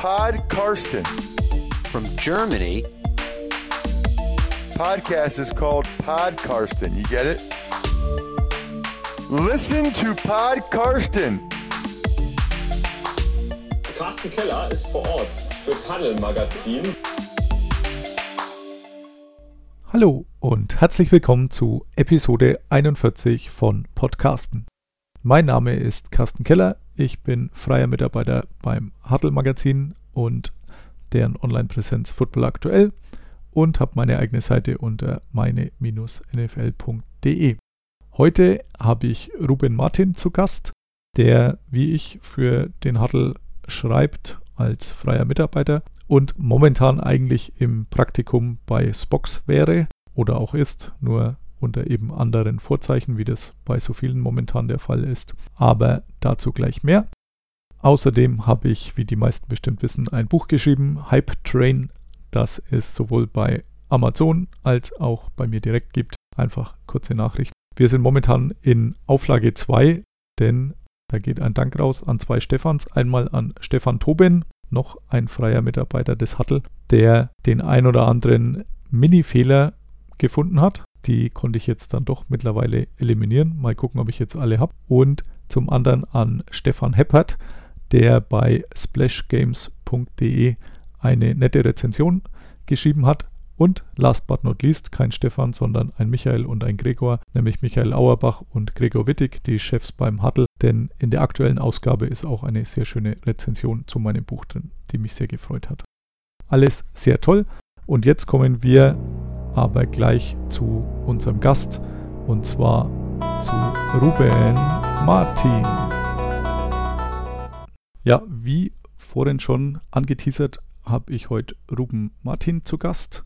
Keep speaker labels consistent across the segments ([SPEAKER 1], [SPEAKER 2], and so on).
[SPEAKER 1] Pod Karsten.
[SPEAKER 2] From Germany.
[SPEAKER 1] Podcast is called Pod Karsten. You get it? Listen to Pod Karsten.
[SPEAKER 3] Carsten Keller ist vor Ort für Tunnel Magazin.
[SPEAKER 4] Hallo und herzlich willkommen zu Episode 41 von Podcasten. Mein Name ist Carsten Keller, ich bin freier Mitarbeiter beim Huddle Magazin und deren Online-Präsenz Football aktuell und habe meine eigene Seite unter meine-nfl.de. Heute habe ich Ruben Martin zu Gast, der wie ich für den Huddle schreibt als freier Mitarbeiter und momentan eigentlich im Praktikum bei Spox wäre oder auch ist, nur unter eben anderen Vorzeichen, wie das bei so vielen momentan der Fall ist. Aber dazu gleich mehr. Außerdem habe ich, wie die meisten bestimmt wissen, ein Buch geschrieben, Hype Train, das es sowohl bei Amazon als auch bei mir direkt gibt. Einfach kurze Nachricht. Wir sind momentan in Auflage 2, denn da geht ein Dank raus an zwei Stefans. Einmal an Stefan Toben, noch ein freier Mitarbeiter des Huttle, der den ein oder anderen Mini-Fehler gefunden hat. Die konnte ich jetzt dann doch mittlerweile eliminieren. Mal gucken, ob ich jetzt alle habe. Und zum anderen an Stefan Heppert, der bei splashgames.de eine nette Rezension geschrieben hat. Und last but not least, kein Stefan, sondern ein Michael und ein Gregor, nämlich Michael Auerbach und Gregor Wittig, die Chefs beim Huddle. Denn in der aktuellen Ausgabe ist auch eine sehr schöne Rezension zu meinem Buch drin, die mich sehr gefreut hat. Alles sehr toll. Und jetzt kommen wir aber gleich zu unserem Gast und zwar zu Ruben Martin. Ja, wie vorhin schon angeteasert, habe ich heute Ruben Martin zu Gast.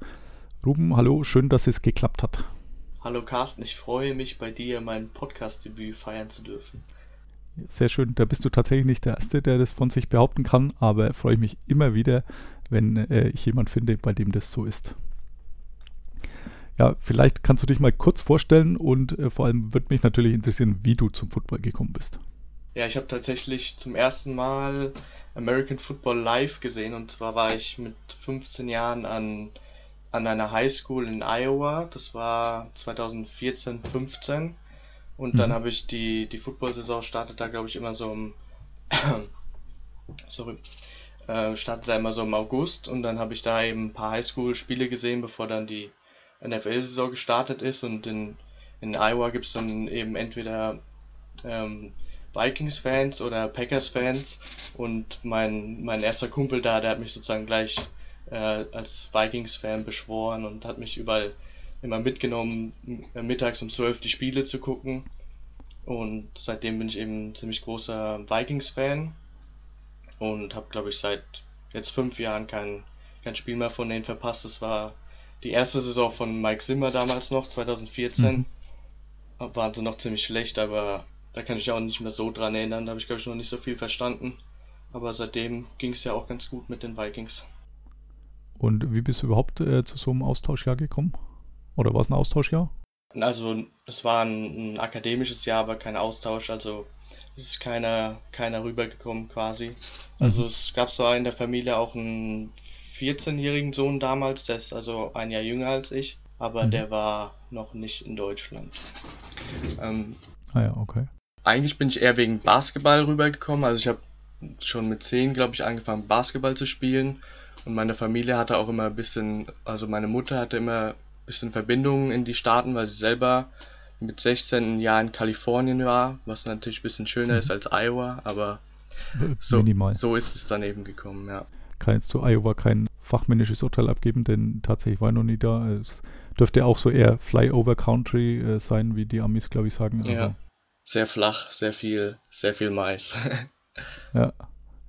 [SPEAKER 4] Ruben, hallo, schön, dass es geklappt hat.
[SPEAKER 5] Hallo Carsten, ich freue mich bei dir mein Podcast-Debüt feiern zu dürfen.
[SPEAKER 4] Sehr schön, da bist du tatsächlich nicht der Erste, der das von sich behaupten kann, aber freue ich mich immer wieder, wenn äh, ich jemanden finde, bei dem das so ist. Ja, vielleicht kannst du dich mal kurz vorstellen und äh, vor allem würde mich natürlich interessieren, wie du zum Football gekommen bist.
[SPEAKER 5] Ja, ich habe tatsächlich zum ersten Mal American Football live gesehen und zwar war ich mit 15 Jahren an an einer Highschool in Iowa. Das war 2014, 15. Und mhm. dann habe ich die, die Football-Saison startet da, glaube ich, immer so im, sorry, äh, startet da immer so im August und dann habe ich da eben ein paar Highschool-Spiele gesehen, bevor dann die NFL-Saison gestartet ist und in, in Iowa gibt es dann eben entweder ähm, Vikings-Fans oder Packers-Fans und mein, mein erster Kumpel da, der hat mich sozusagen gleich äh, als Vikings-Fan beschworen und hat mich überall immer mitgenommen, mittags um 12 die Spiele zu gucken. Und seitdem bin ich eben ziemlich großer Vikings-Fan und habe, glaube ich, seit jetzt fünf Jahren kein, kein Spiel mehr von denen verpasst. Das war die erste Saison von Mike Zimmer damals noch, 2014. Mhm. Waren sie noch ziemlich schlecht, aber da kann ich auch nicht mehr so dran erinnern. Da habe ich, glaube ich, noch nicht so viel verstanden. Aber seitdem ging es ja auch ganz gut mit den Vikings.
[SPEAKER 4] Und wie bist du überhaupt äh, zu so einem Austauschjahr gekommen? Oder war es ein Austauschjahr?
[SPEAKER 5] Also, es war ein, ein, akademisches Jahr, aber kein Austausch. Also, es ist keiner, keiner rübergekommen quasi. Also, mhm. es gab zwar in der Familie auch einen 14-jährigen Sohn damals, der ist also ein Jahr jünger als ich, aber mhm. der war noch nicht in Deutschland.
[SPEAKER 4] Ähm, ah ja, okay.
[SPEAKER 5] Eigentlich bin ich eher wegen Basketball rübergekommen. Also, ich habe schon mit 10, glaube ich, angefangen, Basketball zu spielen und meine Familie hatte auch immer ein bisschen, also meine Mutter hatte immer ein bisschen Verbindungen in die Staaten, weil sie selber mit 16 Jahren in Kalifornien war, was natürlich ein bisschen schöner ist mhm. als Iowa, aber so, so ist es dann eben gekommen, ja.
[SPEAKER 4] Jetzt zu Iowa kein fachmännisches Urteil abgeben, denn tatsächlich war ich noch nie da. Es dürfte auch so eher Flyover Country äh, sein, wie die Amis, glaube ich, sagen.
[SPEAKER 5] Also. Ja, sehr flach, sehr viel, sehr viel Mais.
[SPEAKER 4] ja,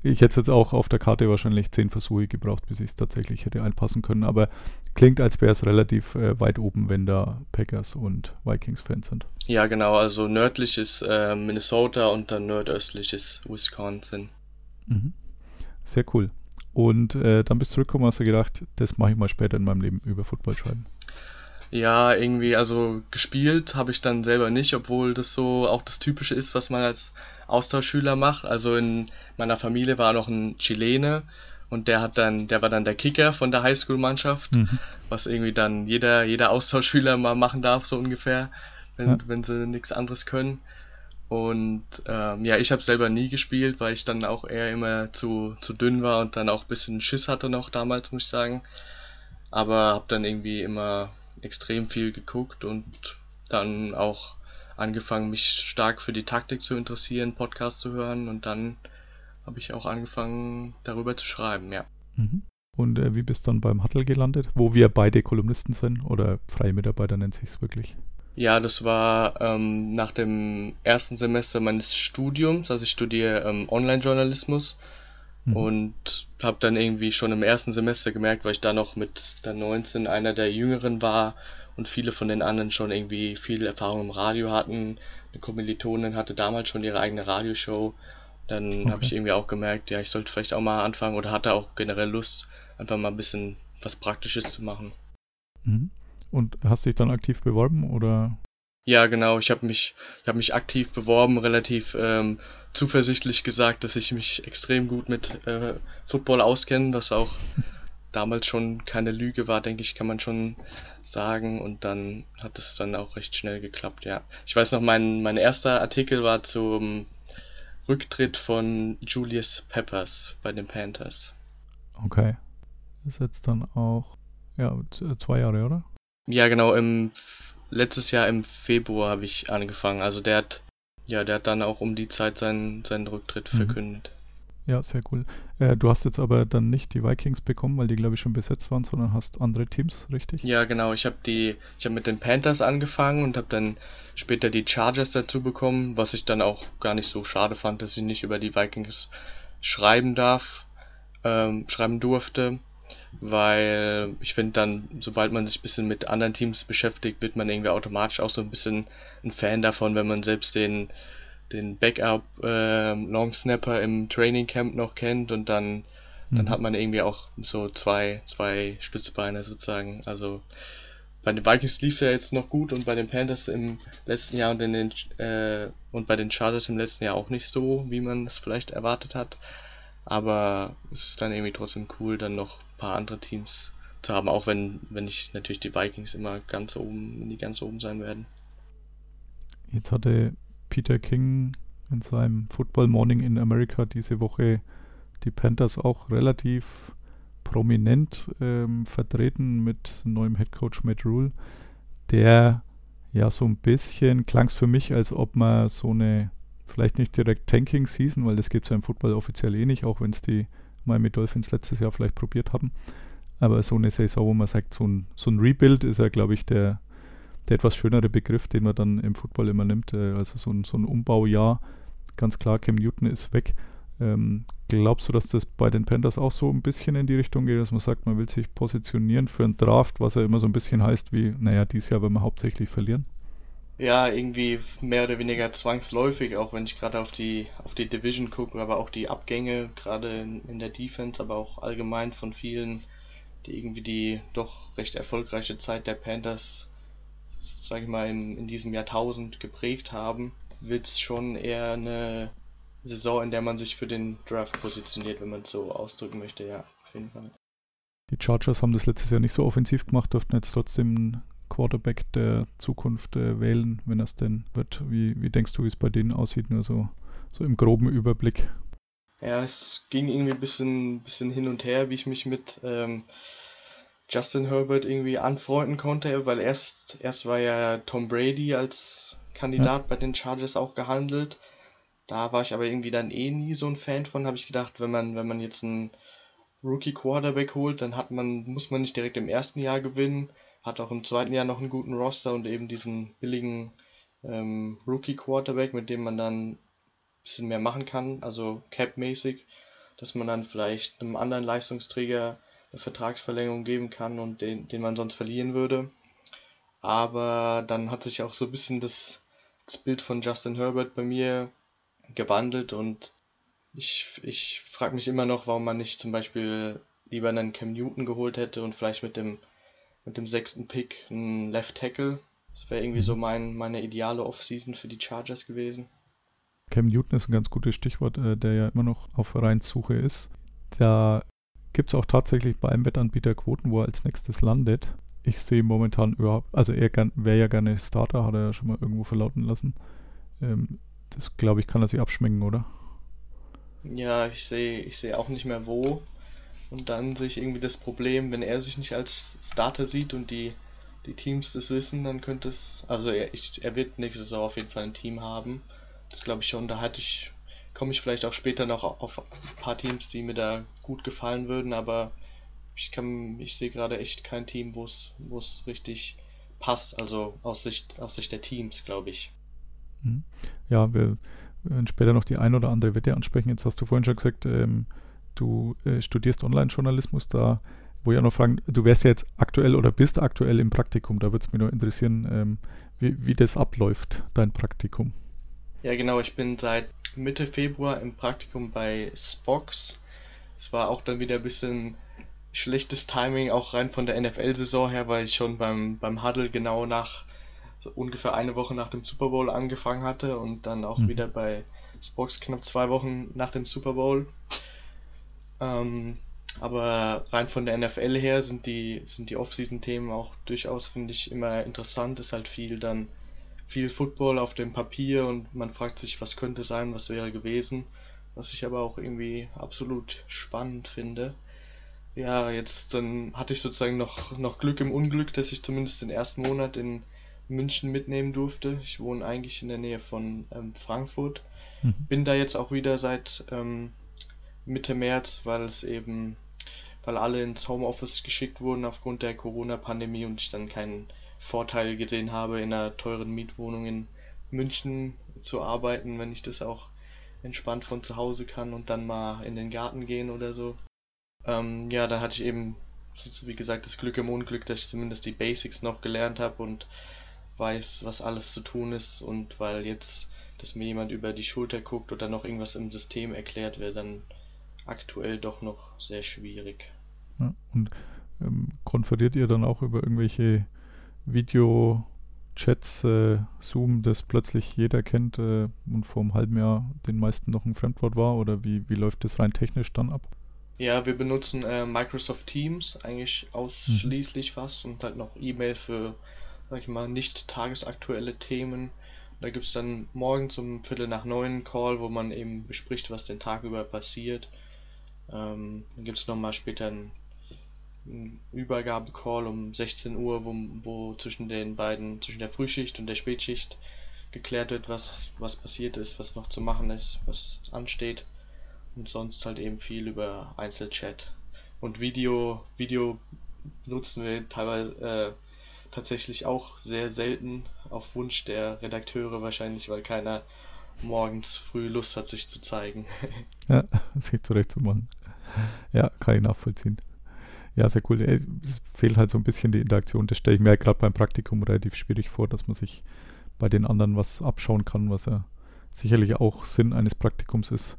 [SPEAKER 4] ich hätte jetzt auch auf der Karte wahrscheinlich zehn Versuche gebraucht, bis ich es tatsächlich hätte einpassen können. Aber klingt, als wäre es relativ äh, weit oben, wenn da Packers und Vikings-Fans sind.
[SPEAKER 5] Ja, genau. Also nördlich ist äh, Minnesota und dann nordöstlich ist Wisconsin.
[SPEAKER 4] Mhm. Sehr cool. Und äh, dann bist du zurückgekommen und hast du gedacht, das mache ich mal später in meinem Leben über Football schreiben.
[SPEAKER 5] Ja, irgendwie, also gespielt habe ich dann selber nicht, obwohl das so auch das Typische ist, was man als Austauschschüler macht. Also in meiner Familie war noch ein Chilene Und der hat dann, der war dann der Kicker von der Highschool-Mannschaft,
[SPEAKER 4] Mhm.
[SPEAKER 5] was irgendwie dann jeder, jeder Austauschschüler mal machen darf, so ungefähr, wenn,
[SPEAKER 4] Ja.
[SPEAKER 5] wenn sie nichts anderes können. Und ähm, ja, ich habe selber nie gespielt, weil ich dann auch eher immer zu, zu dünn war und dann auch ein bisschen Schiss hatte noch damals, muss ich sagen. Aber habe dann irgendwie immer extrem viel geguckt und dann auch angefangen, mich stark für die Taktik zu interessieren, Podcasts zu hören und dann habe ich auch angefangen, darüber zu schreiben, ja.
[SPEAKER 4] Mhm. Und äh, wie bist du dann beim Huddle gelandet, wo wir beide Kolumnisten sind oder freie Mitarbeiter nennt sich es wirklich?
[SPEAKER 5] Ja, das war ähm, nach dem ersten Semester meines Studiums, also ich studiere ähm, Online-Journalismus
[SPEAKER 4] Mhm.
[SPEAKER 5] und habe dann irgendwie schon im ersten Semester gemerkt, weil ich da noch mit der 19 einer der Jüngeren war und viele von den anderen schon irgendwie viel Erfahrung im Radio hatten. Eine Kommilitonin hatte damals schon ihre eigene Radioshow. Dann habe
[SPEAKER 4] Okay.
[SPEAKER 5] ich irgendwie auch gemerkt, ja, ich sollte vielleicht auch mal anfangen oder hatte auch generell Lust, einfach mal ein bisschen was Praktisches zu machen.
[SPEAKER 4] Mhm. Und hast dich dann aktiv beworben oder?
[SPEAKER 5] Ja, genau. Ich habe mich, ich habe mich aktiv beworben, relativ ähm, zuversichtlich gesagt, dass ich mich extrem gut mit äh, Football auskenne, was auch damals schon keine Lüge war, denke ich, kann man schon sagen. Und dann hat es dann auch recht schnell geklappt, ja. Ich weiß noch, mein, mein erster Artikel war zum Rücktritt von Julius Peppers bei den Panthers.
[SPEAKER 4] Okay. Das ist jetzt dann auch, ja, zwei Jahre, oder?
[SPEAKER 5] Ja, genau, im letztes Jahr im Februar habe ich angefangen. Also der hat, ja, der hat dann auch um die Zeit seinen, seinen Rücktritt
[SPEAKER 4] Mhm.
[SPEAKER 5] verkündet.
[SPEAKER 4] Ja, sehr cool. Äh, du hast jetzt aber dann nicht die Vikings bekommen, weil die, glaube ich, schon besetzt waren, sondern hast andere Teams, richtig?
[SPEAKER 5] Ja, genau, ich habe die, ich habe mit den Panthers angefangen und habe dann später die Chargers dazu bekommen, was ich dann auch gar nicht so schade fand, dass ich nicht über die Vikings schreiben darf, ähm, schreiben durfte, weil ich finde dann, sobald man sich ein bisschen mit anderen Teams beschäftigt, wird man irgendwie automatisch auch so ein bisschen ein Fan davon, wenn man selbst den den Backup ähm, Long Snapper im Training Camp noch kennt und dann dann
[SPEAKER 4] Mhm.
[SPEAKER 5] hat man irgendwie auch so zwei, zwei Stützbeine sozusagen. Also bei den Vikings lief ja jetzt noch gut und bei den Panthers im letzten Jahr und in den äh, und bei den Chargers im letzten Jahr auch nicht so, wie man es vielleicht erwartet hat. Aber es ist dann irgendwie trotzdem cool, dann noch ein paar andere Teams zu haben, auch wenn, wenn ich natürlich die Vikings immer ganz oben, die ganz oben sein werden.
[SPEAKER 4] Jetzt hatte Peter King in seinem Football Morning in America diese Woche die Panthers auch relativ prominent ähm, vertreten mit neuem Headcoach Matt Rule, der ja so ein bisschen klang es für mich, als ob man so eine, vielleicht nicht direkt Tanking Season, weil das gibt es ja im Football offiziell eh nicht, auch wenn es die Miami Dolphins letztes Jahr vielleicht probiert haben, aber so eine Saison, wo man sagt, so ein, so ein Rebuild ist ja, glaube ich, der, der etwas schönere Begriff, den man dann im Football immer nimmt. Äh, also so ein, so ein Umbaujahr. Ganz klar, Cam Newton ist weg. Ähm, glaubst du, dass das bei den Panthers auch so ein bisschen in die Richtung geht, dass man sagt, man will sich positionieren für einen Draft, was ja immer so ein bisschen heißt wie, naja, dieses Jahr werden wir hauptsächlich verlieren?
[SPEAKER 5] Ja, irgendwie mehr oder weniger zwangsläufig, auch wenn ich gerade auf die auf die Division gucke, aber auch die Abgänge, gerade in, in der Defense, aber auch allgemein von vielen, die irgendwie die doch recht erfolgreiche Zeit der Panthers, sag ich mal, im, in diesem Jahrtausend geprägt haben, wird's schon eher eine Saison, in der man sich für den Draft positioniert, wenn man es so ausdrücken möchte, ja, auf jeden Fall.
[SPEAKER 4] Die Chargers haben das letztes Jahr nicht so offensiv gemacht, durften jetzt trotzdem Quarterback der Zukunft äh, wählen, wenn das denn wird. Wie, wie denkst du, wie es bei denen aussieht? Nur so, so im groben Überblick.
[SPEAKER 5] Ja, es ging irgendwie ein bisschen, bisschen hin und her, wie ich mich mit ähm, Justin Herbert irgendwie anfreunden konnte, weil erst, erst war ja Tom Brady als Kandidat bei den Chargers auch gehandelt. Da war ich aber irgendwie dann eh nie so ein Fan von, habe ich gedacht, wenn man, wenn man jetzt einen Rookie Quarterback holt, dann hat man, muss man nicht direkt im ersten Jahr gewinnen, hat auch im zweiten Jahr noch einen guten Roster und eben diesen billigen ähm, Rookie Quarterback, mit dem man dann ein bisschen mehr machen kann, also Cap-mäßig, dass man dann vielleicht einem anderen Leistungsträger eine Vertragsverlängerung geben kann und den, den man sonst verlieren würde. Aber dann hat sich auch so ein bisschen das, das Bild von Justin Herbert bei mir gewandelt und ich, ich frage mich immer noch, warum man nicht zum Beispiel lieber einen Cam Newton geholt hätte und vielleicht mit dem, mit dem sechsten Pick einen Left Tackle. Das wäre irgendwie so mein, meine ideale Offseason für die Chargers gewesen.
[SPEAKER 4] Cam Newton ist ein ganz gutes Stichwort, äh, der ja immer noch auf Vereinssuche ist. Da gibt es auch tatsächlich bei einem Wettanbieter Quoten, wo er als nächstes landet. Ich sehe momentan überhaupt, also er wäre ja gerne Starter, hat er ja schon mal irgendwo verlauten lassen. Ähm, das glaube ich, kann er sich abschminken, oder?
[SPEAKER 5] Ja, ich sehe ich sehe auch nicht mehr wo. Und dann sehe ich irgendwie das Problem, wenn er sich nicht als Starter sieht und die, die Teams das wissen, dann könnte es. Also er, ich, er wird nächste Saison auf jeden Fall ein Team haben. Das glaube ich schon. Da hatte ich, komme ich vielleicht auch später noch auf ein paar Teams, die mir da gut gefallen würden, aber ich kann, ich sehe gerade echt kein Team, wo es, wo es richtig passt. Also aus Sicht, aus Sicht der Teams, glaube ich.
[SPEAKER 4] Mhm. Ja, wir werden später noch die ein oder andere Wette ansprechen. Jetzt hast du vorhin schon gesagt, ähm, du äh, studierst Online-Journalismus. Da wo ich auch noch fragen, du wärst ja jetzt aktuell oder bist aktuell im Praktikum. Da würde es mich nur interessieren, ähm, wie, wie das abläuft, dein Praktikum.
[SPEAKER 5] Ja, genau. Ich bin seit Mitte Februar im Praktikum bei Spox. Es war auch dann wieder ein bisschen schlechtes Timing, auch rein von der NFL-Saison her, weil ich schon beim, beim Huddle genau nach so ungefähr eine Woche nach dem Super Bowl angefangen hatte und dann auch mhm. wieder bei Spox knapp zwei Wochen nach dem Super Bowl. Ähm, aber rein von der NFL her sind die, sind die Off-Season-Themen auch durchaus, finde ich, immer interessant. Ist halt viel dann, viel Football auf dem Papier und man fragt sich, was könnte sein, was wäre gewesen. Was ich aber auch irgendwie absolut spannend finde. Ja, jetzt dann hatte ich sozusagen noch, noch Glück im Unglück, dass ich zumindest den ersten Monat in München mitnehmen durfte. Ich wohne eigentlich in der Nähe von ähm, Frankfurt. Mhm. Bin da jetzt auch wieder seit ähm, Mitte März, weil es eben, weil alle ins Homeoffice geschickt wurden aufgrund der Corona-Pandemie und ich dann keinen Vorteil gesehen habe, in einer teuren Mietwohnung in München zu arbeiten, wenn ich das auch entspannt von zu Hause kann und dann mal in den Garten gehen oder so. Ähm, ja, da hatte ich eben, wie gesagt, das Glück im Unglück, dass ich zumindest die Basics noch gelernt habe und weiß, was alles zu tun ist und weil jetzt, dass mir jemand über die Schulter guckt oder noch irgendwas im System erklärt, wäre dann aktuell doch noch sehr schwierig.
[SPEAKER 4] Ja, und ähm, konferiert ihr dann auch über irgendwelche Video-Chats, äh, Zoom, das plötzlich jeder kennt äh, und vor einem halben Jahr den meisten noch ein Fremdwort war? Oder wie, wie läuft das rein technisch dann ab?
[SPEAKER 5] Ja, wir benutzen äh, Microsoft Teams eigentlich ausschließlich mhm. fast und halt noch E-Mail für sag ich mal, nicht tagesaktuelle Themen. Da gibt es dann morgens um Viertel nach neun Call, wo man eben bespricht, was den Tag über passiert. Ähm, dann gibt es nochmal später einen, einen Übergabecall um 16 Uhr, wo, wo zwischen den beiden, zwischen der Frühschicht und der Spätschicht geklärt wird, was, was passiert ist, was noch zu machen ist, was ansteht. Und sonst halt eben viel über Einzelchat. Und Video, Video nutzen wir teilweise, äh, tatsächlich auch sehr selten auf Wunsch der Redakteure wahrscheinlich, weil keiner morgens früh Lust hat, sich zu zeigen.
[SPEAKER 4] ja, das geht zurecht zu machen. Ja, kann ich nachvollziehen. Ja, sehr cool. Es fehlt halt so ein bisschen die Interaktion. Das stelle ich mir halt gerade beim Praktikum relativ schwierig vor, dass man sich bei den anderen was abschauen kann, was ja sicherlich auch Sinn eines Praktikums ist,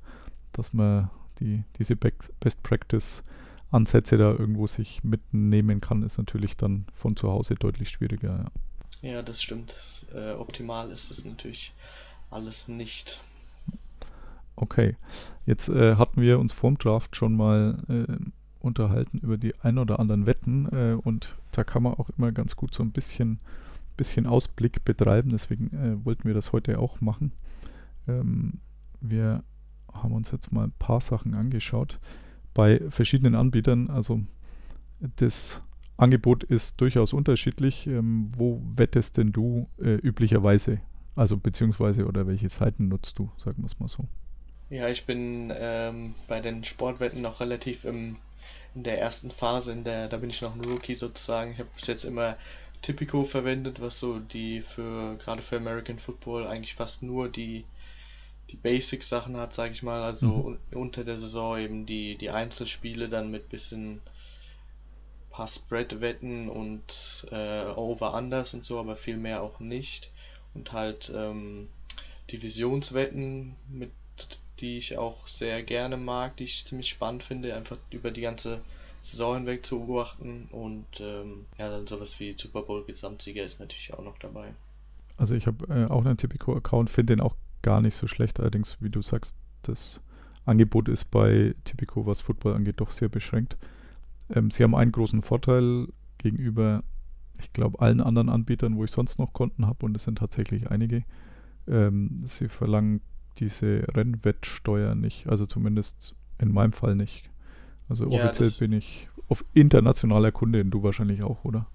[SPEAKER 4] dass man die, diese Best Practice Ansätze da irgendwo sich mitnehmen kann, ist natürlich dann von zu Hause deutlich schwieriger.
[SPEAKER 5] Ja, ja das stimmt. Das, äh, optimal ist es natürlich alles nicht.
[SPEAKER 4] Okay, jetzt äh, hatten wir uns vorm Draft schon mal äh, unterhalten über die ein oder anderen Wetten äh, und da kann man auch immer ganz gut so ein bisschen, bisschen Ausblick betreiben, deswegen äh, wollten wir das heute auch machen. Ähm, wir haben uns jetzt mal ein paar Sachen angeschaut bei verschiedenen Anbietern. Also das Angebot ist durchaus unterschiedlich. Ähm, wo wettest denn du äh, üblicherweise? Also beziehungsweise oder welche Seiten nutzt du, sagen wir es mal so.
[SPEAKER 5] Ja, ich bin ähm, bei den Sportwetten noch relativ im, in der ersten Phase, in der, da bin ich noch ein Rookie sozusagen. Ich habe bis jetzt immer Typico verwendet, was so die für gerade für American Football eigentlich fast nur die die Basic-Sachen hat, sage ich mal, also mhm. unter der Saison eben die, die Einzelspiele dann mit bisschen paar Spread-Wetten und äh, Over-Unders und so, aber viel mehr auch nicht. Und halt ähm, Divisionswetten, mit die ich auch sehr gerne mag, die ich ziemlich spannend finde, einfach über die ganze Saison hinweg zu beobachten. Und ähm, ja, dann sowas wie Super Bowl Gesamtsieger ist natürlich auch noch dabei.
[SPEAKER 4] Also ich habe äh, auch einen Typico-Account, finde den auch gar nicht so schlecht. Allerdings, wie du sagst, das Angebot ist bei Tipico, was Football angeht, doch sehr beschränkt. Ähm, sie haben einen großen Vorteil gegenüber, ich glaube, allen anderen Anbietern, wo ich sonst noch Konten habe, und es sind tatsächlich einige. Ähm, sie verlangen diese Rennwettsteuer nicht, also zumindest in meinem Fall nicht. Also
[SPEAKER 5] Ja,
[SPEAKER 4] offiziell bin ich auf internationaler Kunde, du wahrscheinlich auch, oder?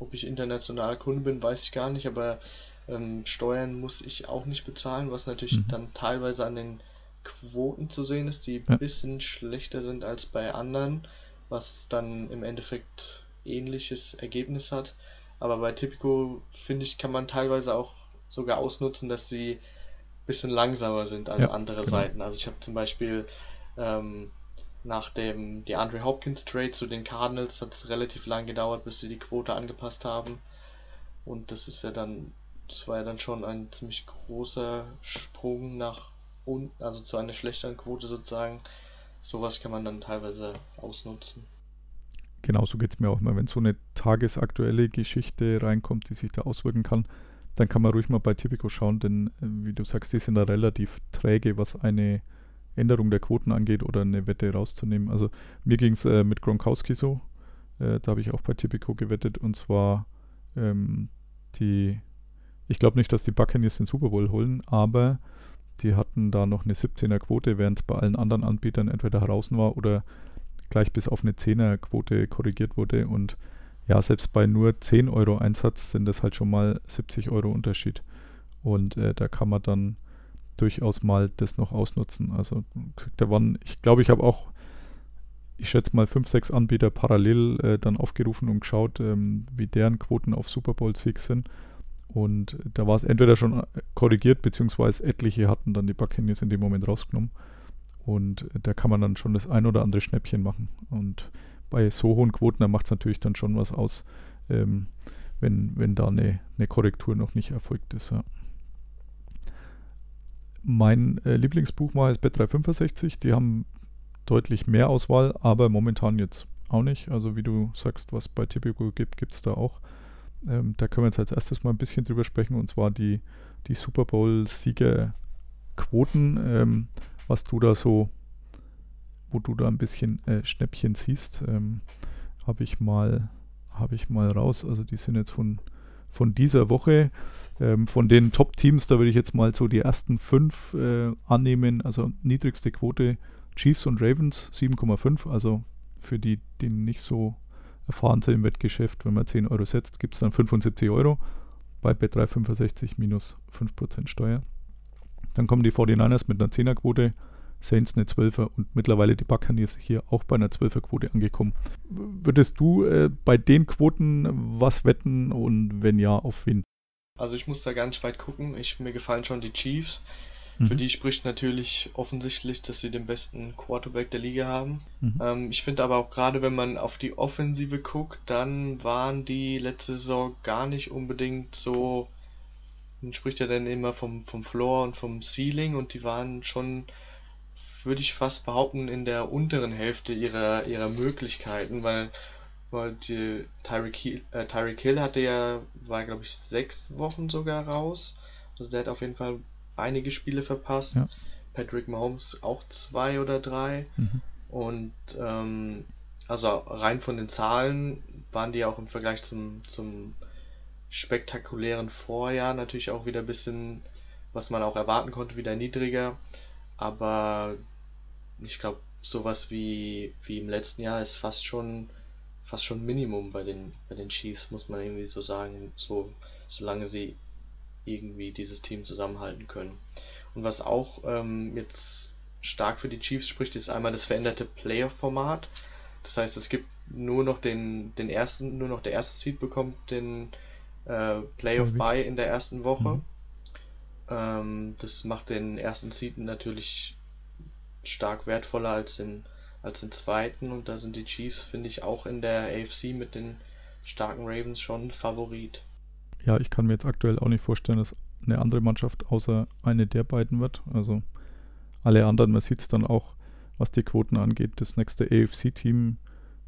[SPEAKER 5] Ob ich international Kunde bin, weiß ich gar nicht, aber ähm, Steuern muss ich auch nicht bezahlen, was natürlich
[SPEAKER 4] Mhm.
[SPEAKER 5] dann teilweise an den Quoten zu sehen ist, die
[SPEAKER 4] Ja.
[SPEAKER 5] ein bisschen schlechter sind als bei anderen, was dann im Endeffekt ähnliches Ergebnis hat. Aber bei Tipico, finde ich, kann man teilweise auch sogar ausnutzen, dass sie bisschen langsamer sind als
[SPEAKER 4] Ja,
[SPEAKER 5] andere
[SPEAKER 4] genau.
[SPEAKER 5] Seiten. Also ich habe zum Beispiel ähm, nach dem DeAndre Hopkins Trade zu den Cardinals hat es relativ lang gedauert, bis sie die Quote angepasst haben. Und das ist ja dann, das war ja dann schon ein ziemlich großer Sprung nach unten, also zu einer schlechteren Quote sozusagen. Sowas kann man dann teilweise ausnutzen.
[SPEAKER 4] Genauso geht es mir auch immer, wenn so eine tagesaktuelle Geschichte reinkommt, die sich da auswirken kann, dann kann man ruhig mal bei Tipico schauen, denn äh, wie du sagst, die sind da relativ träge, was eine Änderung der Quoten angeht oder eine Wette rauszunehmen. Also mir ging es äh, mit Gronkowski so, äh, da habe ich auch bei Tipico gewettet und zwar ähm, die, ich glaube nicht, dass die Buccaneers den Super Bowl holen, aber die hatten da noch eine 17er Quote, während es bei allen anderen Anbietern entweder draußen war oder gleich bis auf eine 10er Quote korrigiert wurde und ja, selbst bei nur 10 Euro Einsatz sind das halt schon mal 70 Euro Unterschied. Und äh, da kann man dann durchaus mal das noch ausnutzen. Also da waren, ich glaube, ich habe auch, ich schätze mal, 5, 6 Anbieter parallel äh, dann aufgerufen und geschaut, ähm, wie deren Quoten auf Super Bowl-Sieg sind. Und da war es entweder schon äh, korrigiert, beziehungsweise etliche hatten dann die Buccaneers in dem Moment rausgenommen. Und da kann man dann schon das ein oder andere Schnäppchen machen. Und bei so hohen Quoten, da macht es natürlich dann schon was aus, ähm, wenn, wenn da eine, eine Korrektur noch nicht erfolgt ist. Ja. Mein äh, Lieblingsbuch war ist Bet365. Die haben deutlich mehr Auswahl, aber momentan jetzt auch nicht. Also wie du sagst, was bei Tipico gibt, gibt es da auch. Ähm, da können wir jetzt als erstes mal ein bisschen drüber sprechen, und zwar die, die Super Bowl-Sieger-Quoten, ähm, was du da so, wo du da ein bisschen äh, Schnäppchen siehst, ähm, habe ich mal, habe ich mal raus. Also die sind jetzt von, von dieser Woche. Ähm, von den Top-Teams, da würde ich jetzt mal so die ersten fünf äh, annehmen. Also niedrigste Quote Chiefs und Ravens 7,5. Also für die, die nicht so erfahren sind im Wettgeschäft, wenn man 10 Euro setzt, gibt es dann 75 Euro bei Bet365 minus 5% Steuer. Dann kommen die 49ers mit einer 10er-Quote, Saints eine 12er und mittlerweile die Buccaneers hier auch bei einer 12er-Quote angekommen. Würdest du äh, bei den Quoten was wetten und wenn ja, auf wen?
[SPEAKER 5] Also ich muss da gar nicht weit gucken. Ich, mir gefallen schon die Chiefs.
[SPEAKER 4] Mhm.
[SPEAKER 5] Für die spricht natürlich offensichtlich, dass sie den besten Quarterback der Liga haben.
[SPEAKER 4] Mhm.
[SPEAKER 5] Ähm, ich finde aber auch gerade, wenn man auf die Offensive guckt, dann waren die letzte Saison gar nicht unbedingt so. Man spricht ja dann immer vom, vom Floor und vom Ceiling und die waren schon, würde ich fast behaupten, in der unteren Hälfte ihrer, ihrer Möglichkeiten, weil, weil die Tyreek Hill, äh, Tyreek Hill hatte ja, war glaube ich sechs Wochen sogar raus. Also der hat auf jeden Fall einige Spiele verpasst.
[SPEAKER 4] Ja.
[SPEAKER 5] Patrick Mahomes auch zwei oder drei.
[SPEAKER 4] Mhm.
[SPEAKER 5] Und ähm, also rein von den Zahlen waren die auch im Vergleich zum, zum spektakulären Vorjahr natürlich auch wieder ein bisschen, was man auch erwarten konnte, wieder niedriger. Aber ich glaube, sowas wie, wie im letzten Jahr ist fast schon fast schon Minimum bei den bei den Chiefs, muss man irgendwie so sagen, so solange sie irgendwie dieses Team zusammenhalten können. Und was auch ähm, jetzt stark für die Chiefs spricht, ist einmal das veränderte Playoff-Format. Das heißt, es gibt nur noch den, den ersten, nur noch der erste Seed bekommt den äh, Playoff
[SPEAKER 4] Bye.
[SPEAKER 5] Bye in der ersten Woche.
[SPEAKER 4] Mhm.
[SPEAKER 5] Ähm, das macht den ersten Seed natürlich stark wertvoller als den, als den zweiten und da sind die Chiefs, finde ich, auch in der AFC mit den starken Ravens schon Favorit.
[SPEAKER 4] Ja, ich kann mir jetzt aktuell auch nicht vorstellen, dass eine andere Mannschaft außer eine der beiden wird. Also alle anderen, man sieht es dann auch, was die Quoten angeht. Das nächste AFC-Team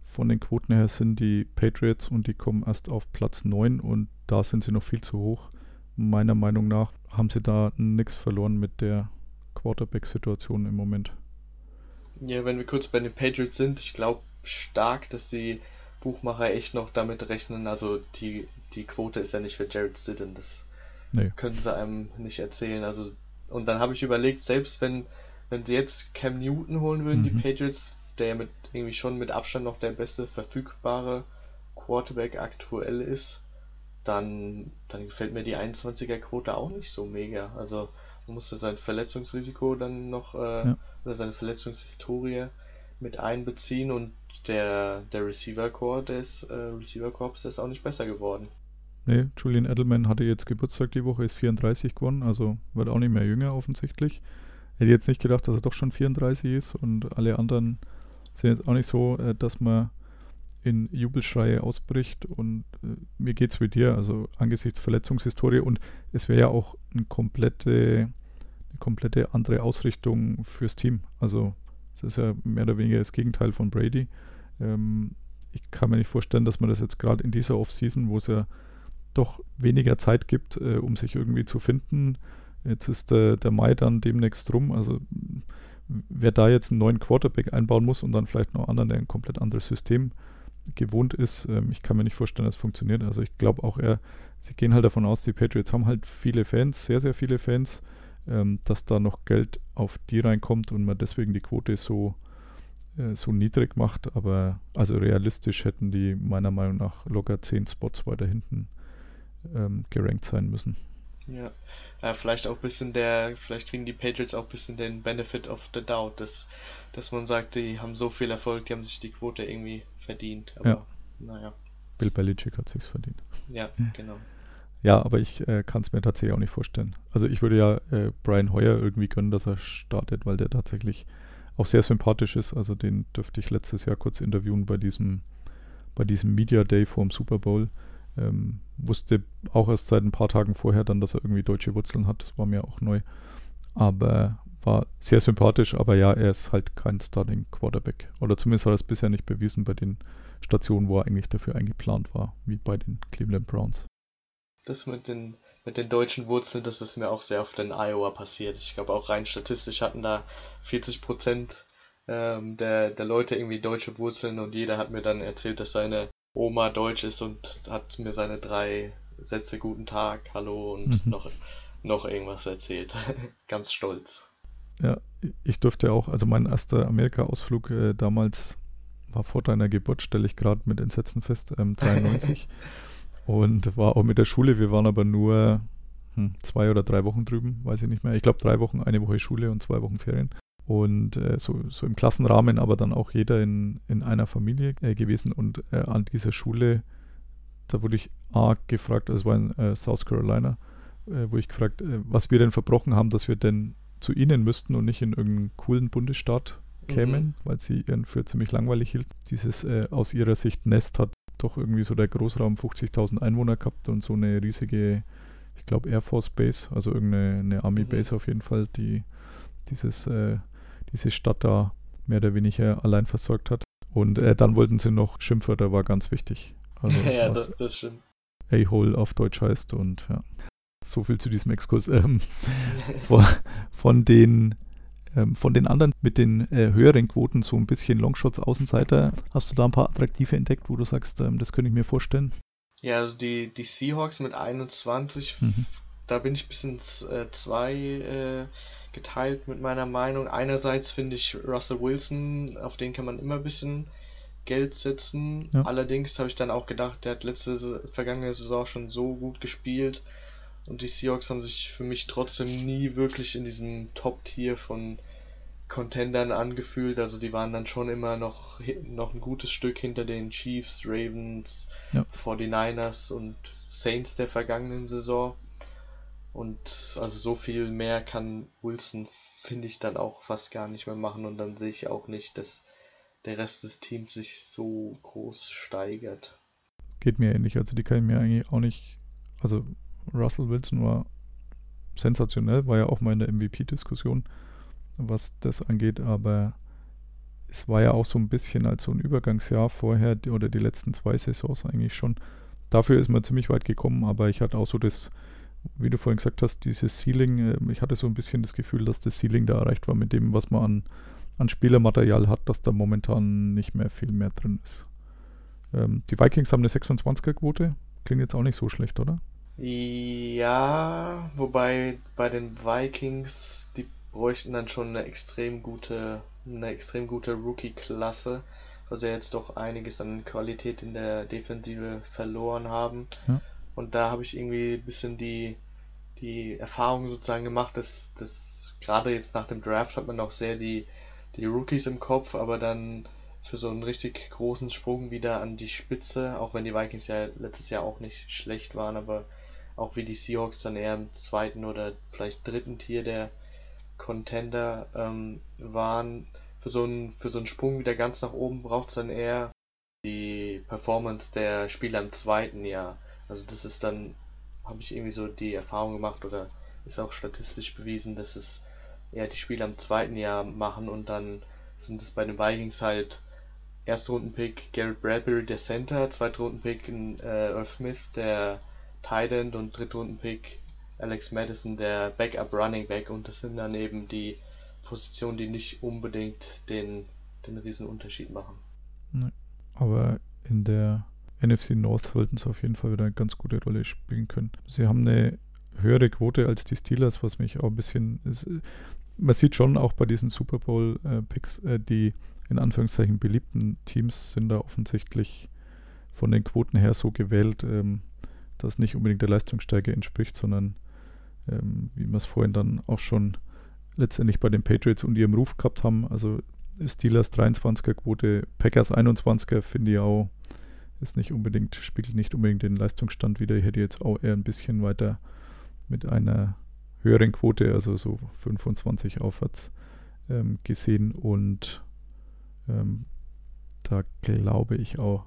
[SPEAKER 4] von den Quoten her sind die Patriots und die kommen erst auf Platz 9 und da sind sie noch viel zu hoch. Meiner Meinung nach haben sie da nichts verloren mit der Quarterback-Situation im Moment.
[SPEAKER 5] Ja, wenn wir kurz bei den Patriots sind, ich glaube stark, dass die Buchmacher echt noch damit rechnen. Also die, die Quote ist ja nicht für Jared Stidham, das
[SPEAKER 4] Nee.
[SPEAKER 5] können sie einem nicht erzählen. Also und dann habe ich überlegt, selbst wenn wenn sie jetzt Cam Newton holen würden, die
[SPEAKER 4] Mhm.
[SPEAKER 5] Patriots, der ja mit irgendwie schon mit Abstand noch der beste verfügbare Quarterback aktuell ist, dann dann gefällt mir die 21er Quote auch nicht so mega. Also man musste sein Verletzungsrisiko dann noch äh,
[SPEAKER 4] Ja.
[SPEAKER 5] oder seine Verletzungshistorie mit einbeziehen und der der Receiver Core des äh, Receiver Corps der ist auch nicht besser geworden.
[SPEAKER 4] Nee, Julian Edelman hatte jetzt Geburtstag die Woche, ist 34 geworden, also wird auch nicht mehr jünger offensichtlich. Hätte jetzt nicht gedacht, dass er doch schon 34 ist und alle anderen sind jetzt auch nicht so, äh, dass man in Jubelschreie ausbricht und äh, mir geht's wie dir, also angesichts Verletzungshistorie und es wäre ja auch eine komplette, eine komplette andere Ausrichtung fürs Team. Also es ist ja mehr oder weniger das Gegenteil von Brady. Ähm, ich kann mir nicht vorstellen, dass man das jetzt gerade in dieser Offseason, wo es ja doch weniger Zeit gibt, äh, um sich irgendwie zu finden. Jetzt ist der, der Mai dann demnächst rum. Also wer da jetzt einen neuen Quarterback einbauen muss und dann vielleicht noch anderen, der ein komplett anderes System gewohnt ist, ähm, ich kann mir nicht vorstellen, dass es funktioniert. Also ich glaube auch eher, sie gehen halt davon aus, die Patriots haben halt viele Fans, sehr, sehr viele Fans, ähm, dass da noch Geld auf die reinkommt und man deswegen die Quote so, äh, so niedrig macht. Aber also realistisch hätten die meiner Meinung nach locker 10 Spots weiter hinten ähm, gerankt sein müssen.
[SPEAKER 5] Ja. ja, vielleicht auch ein bisschen der, vielleicht kriegen die Patriots auch ein bisschen den Benefit of the doubt, dass, dass man sagt, die haben so viel Erfolg, die haben sich die Quote irgendwie verdient. Aber
[SPEAKER 4] Ja.
[SPEAKER 5] naja,
[SPEAKER 4] Bill Belichick hat sich's verdient.
[SPEAKER 5] ja, genau.
[SPEAKER 4] Ja, aber ich äh, kann es mir tatsächlich auch nicht vorstellen. Also ich würde ja äh, Brian Hoyer irgendwie gönnen, dass er startet, weil der tatsächlich auch sehr sympathisch ist. Also den dürfte ich letztes Jahr kurz interviewen bei diesem, bei diesem Media Day vor dem Super Bowl. Ähm, wusste auch erst seit ein paar Tagen vorher dann, dass er irgendwie deutsche Wurzeln hat. Das war mir auch neu. Aber war sehr sympathisch, aber ja, er ist halt kein Starting Quarterback. Oder zumindest hat er es bisher nicht bewiesen bei den Stationen, wo er eigentlich dafür eingeplant war, wie bei den Cleveland Browns.
[SPEAKER 5] Das mit den, mit den deutschen Wurzeln, das ist mir auch sehr oft in Iowa passiert. Ich glaube auch rein statistisch hatten da 40 Prozent ähm, der, der Leute irgendwie deutsche Wurzeln und jeder hat mir dann erzählt, dass seine Oma deutsch ist und hat mir seine drei Sätze Guten Tag, Hallo und
[SPEAKER 4] Mhm.
[SPEAKER 5] noch, noch irgendwas erzählt. Ganz stolz.
[SPEAKER 4] Ja, ich durfte auch, also mein erster Amerika-Ausflug äh, damals war vor deiner Geburt, stelle ich gerade mit Entsetzen fest, ähm, 93. und war auch mit der Schule. Wir waren aber nur hm, zwei oder drei Wochen drüben, weiß ich nicht mehr. Ich glaube drei Wochen, eine Woche Schule und zwei Wochen Ferien. Und äh, so, so im Klassenrahmen, aber dann auch jeder in, in einer Familie äh, gewesen. Und äh, an dieser Schule, da wurde ich A gefragt, also es war in äh, South Carolina, äh, wo ich gefragt, äh, was wir denn verbrochen haben, dass wir denn zu ihnen müssten und nicht in irgendeinen coolen Bundesstaat kämen,
[SPEAKER 5] Mhm.
[SPEAKER 4] weil sie ihren für ziemlich langweilig hielt. Dieses äh, aus ihrer Sicht Nest hat doch irgendwie so der Großraum 50.000 Einwohner gehabt und so eine riesige, ich glaube Air Force Base, also irgendeine eine Army
[SPEAKER 5] Mhm.
[SPEAKER 4] Base auf jeden Fall, die dieses, äh, diese Stadt da mehr oder weniger allein versorgt hat. Und äh, dann wollten sie noch Schimpfwörter, war ganz wichtig. Also
[SPEAKER 5] ja, das, das stimmt.
[SPEAKER 4] A-Hole auf Deutsch heißt und ja. So viel zu diesem Exkurs. Ähm, von, von den ähm, von den anderen mit den äh, höheren Quoten so ein bisschen Longshots Außenseiter, hast du da ein paar attraktive entdeckt, wo du sagst, ähm, das könnte ich mir vorstellen?
[SPEAKER 5] Ja, also die, die Seahawks mit 21,
[SPEAKER 4] Mhm.
[SPEAKER 5] Da bin ich ein bisschen äh, zwei äh, geteilt mit meiner Meinung. Einerseits finde ich Russell Wilson, auf den kann man immer ein bisschen Geld setzen.
[SPEAKER 4] Ja.
[SPEAKER 5] Allerdings habe ich dann auch gedacht, der hat letzte vergangene Saison schon so gut gespielt. Und die Seahawks haben sich für mich trotzdem nie wirklich in diesem Top-Tier von Contendern angefühlt. Also die waren dann schon immer noch, noch ein gutes Stück hinter den Chiefs, Ravens,
[SPEAKER 4] Ja.
[SPEAKER 5] 49ers und Saints der vergangenen Saison. Und also so viel mehr kann Wilson, finde ich, dann auch fast gar nicht mehr machen. Und dann sehe ich auch nicht, dass der Rest des Teams sich so groß steigert.
[SPEAKER 4] Geht mir ähnlich. Also die kann ich mir eigentlich auch nicht. Also Russell Wilson war sensationell, war ja auch mal in der MVP-Diskussion, was das angeht, aber es war ja auch so ein bisschen als so ein Übergangsjahr vorher oder die letzten zwei Saisons eigentlich schon. Dafür ist man ziemlich weit gekommen, aber ich hatte auch so das, wie du vorhin gesagt hast, dieses Ceiling, äh, ich hatte so ein bisschen das Gefühl, dass das Ceiling da erreicht war mit dem, was man an, an Spielermaterial hat, dass da momentan nicht mehr viel mehr drin ist. Ähm, die Vikings haben eine 26er-Quote. Klingt jetzt auch nicht so schlecht, oder?
[SPEAKER 5] Ja, wobei bei den Vikings, die bräuchten dann schon eine extrem gute, eine extrem gute Rookie-Klasse, weil sie jetzt doch einiges an Qualität in der Defensive verloren haben.
[SPEAKER 4] Ja.
[SPEAKER 5] Und da habe ich irgendwie ein bisschen die, die Erfahrung sozusagen gemacht, dass, dass gerade jetzt nach dem Draft hat man auch sehr die, die Rookies im Kopf, aber dann für so einen richtig großen Sprung wieder an die Spitze, auch wenn die Vikings ja letztes Jahr auch nicht schlecht waren, aber auch wie die Seahawks dann eher im zweiten oder vielleicht dritten Tier der Contender ähm, waren. Für so, einen, für so einen Sprung wieder ganz nach oben braucht es dann eher die Performance der Spieler im zweiten Jahr. Also das ist dann, habe ich irgendwie so die Erfahrung gemacht oder ist auch statistisch bewiesen, dass es eher die Spieler im zweiten Jahr machen und dann sind es bei den Vikings halt Erstrunden-Pick Garrett Bradbury, der Center, Zweitrunden-Pick äh, Earl Smith, der Tight End und Drittrunden-Pick Alex Madison, der Backup Running Back und das sind dann eben die Positionen, die nicht unbedingt den, den riesen Unterschied machen.
[SPEAKER 4] Aber in der NFC North sollten sie auf jeden Fall wieder eine ganz gute Rolle spielen können. Sie haben eine höhere Quote als die Steelers, was mich auch ein bisschen. Ist, man sieht schon auch bei diesen Super Bowl-Picks, äh, die in Anführungszeichen beliebten Teams sind da offensichtlich von den Quoten her so gewählt, ähm, dass nicht unbedingt der Leistungsstärke entspricht, sondern ähm, wie wir es vorhin dann auch schon letztendlich bei den Patriots und ihrem Ruf gehabt haben. Also Steelers 23er Quote, Packers 21er finde ich auch, ist nicht unbedingt, spiegelt nicht unbedingt den Leistungsstand wieder. Ich hätte jetzt auch eher ein bisschen weiter mit einer höheren Quote, also so 25 aufwärts ähm, gesehen und ähm, da glaube ich auch,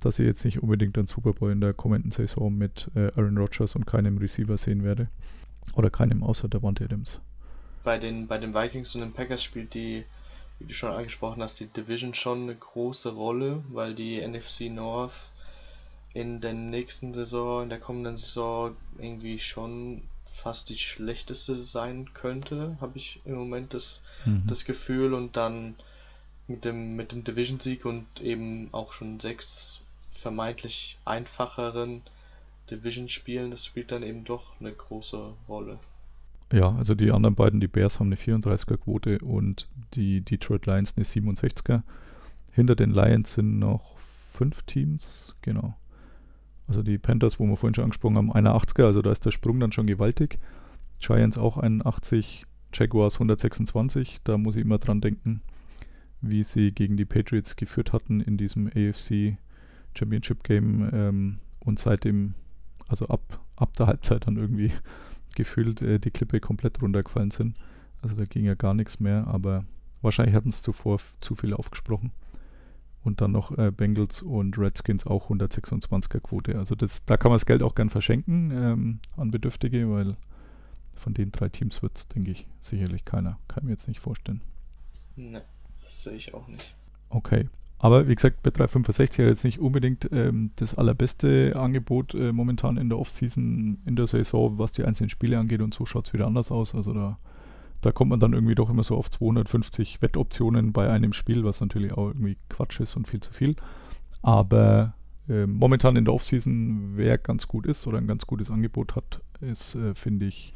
[SPEAKER 4] dass ich jetzt nicht unbedingt einen Super Bowl in der kommenden Saison mit äh, Aaron Rodgers und keinem Receiver sehen werde. Oder keinem außer der Wand Adams.
[SPEAKER 5] Bei den, bei den Vikings und den Packers spielt die, wie du schon angesprochen hast, die Division schon eine große Rolle, weil die NFC North in der nächsten Saison, in der kommenden Saison irgendwie schon fast die schlechteste sein könnte, habe ich im Moment das, mhm. das Gefühl und dann mit dem, mit dem Division-Sieg und eben auch schon sechs vermeintlich einfacheren Division-Spielen, das spielt dann eben doch eine große Rolle.
[SPEAKER 4] Ja, also die anderen beiden, die Bears haben eine 34er-Quote und die Detroit Lions eine 67er. Hinter den Lions sind noch fünf Teams, genau. Also die Panthers, wo wir vorhin schon angesprochen haben, 81er, also da ist der Sprung dann schon gewaltig. Giants auch 81, Jaguars 126, da muss ich immer dran denken wie sie gegen die Patriots geführt hatten in diesem AFC Championship Game ähm, und seitdem, also ab, ab der Halbzeit dann irgendwie gefühlt äh, die Klippe komplett runtergefallen sind. Also da ging ja gar nichts mehr, aber wahrscheinlich hatten es zuvor zu viel aufgesprochen. Und dann noch äh, Bengals und Redskins auch 126er Quote. Also das, da kann man das Geld auch gern verschenken ähm, an Bedürftige, weil von den drei Teams wird es, denke ich, sicherlich keiner. Kann ich mir jetzt nicht vorstellen.
[SPEAKER 5] Nee. Das sehe ich auch nicht.
[SPEAKER 4] Okay. Aber wie gesagt, bei 365 jetzt nicht unbedingt ähm, das allerbeste Angebot äh, momentan in der Offseason, in der Saison, was die einzelnen Spiele angeht und so schaut es wieder anders aus. Also da, da kommt man dann irgendwie doch immer so auf 250 Wettoptionen bei einem Spiel, was natürlich auch irgendwie Quatsch ist und viel zu viel. Aber äh, momentan in der Offseason, wer ganz gut ist oder ein ganz gutes Angebot hat, ist, äh, finde ich,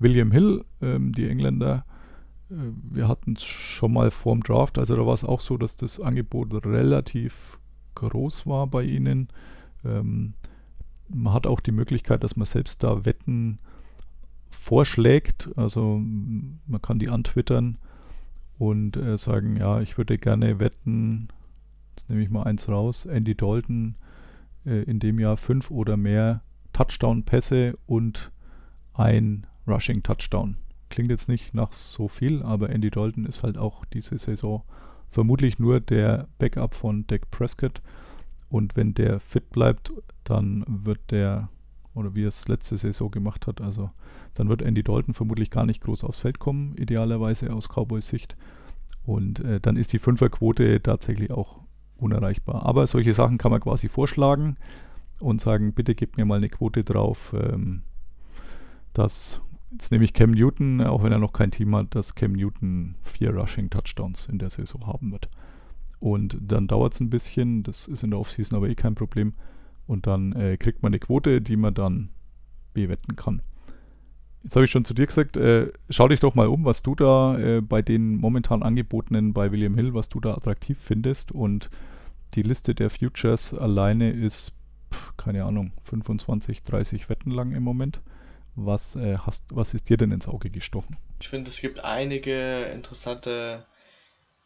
[SPEAKER 4] William Hill, ähm, die Engländer wir hatten es schon mal vorm Draft, also da war es auch so, dass das Angebot relativ groß war bei ihnen. Ähm, man hat auch die Möglichkeit, dass man selbst da Wetten vorschlägt. Also man kann die antwittern und äh, sagen, ja, ich würde gerne wetten, jetzt nehme ich mal eins raus, Andy Dalton äh, in dem Jahr fünf oder mehr Touchdown-Pässe und ein Rushing-Touchdown klingt jetzt nicht nach so viel, aber Andy Dalton ist halt auch diese Saison vermutlich nur der Backup von Dak Prescott. Und wenn der fit bleibt, dann wird der, oder wie er es letzte Saison gemacht hat, also dann wird Andy Dalton vermutlich gar nicht groß aufs Feld kommen, idealerweise aus Cowboys Sicht. Und äh, dann ist die Fünferquote tatsächlich auch unerreichbar. Aber solche Sachen kann man quasi vorschlagen und sagen, bitte gebt mir mal eine Quote drauf, ähm, dass jetzt nehme ich Cam Newton, auch wenn er noch kein Team hat, dass Cam Newton vier Rushing Touchdowns in der Saison haben wird. Und dann dauert es ein bisschen, das ist in der Offseason aber eh kein Problem. Und dann äh, kriegt man eine Quote, die man dann bewetten kann. Jetzt habe ich schon zu dir gesagt, äh, schau dich doch mal um, was du da äh, bei den momentan angebotenen bei William Hill, was du da attraktiv findest. Und die Liste der Futures alleine ist, pff, keine Ahnung, 25, 30 Wetten lang im Moment. Was, äh, hast, was ist dir denn ins Auge gestochen?
[SPEAKER 5] Ich finde, es gibt einige interessante,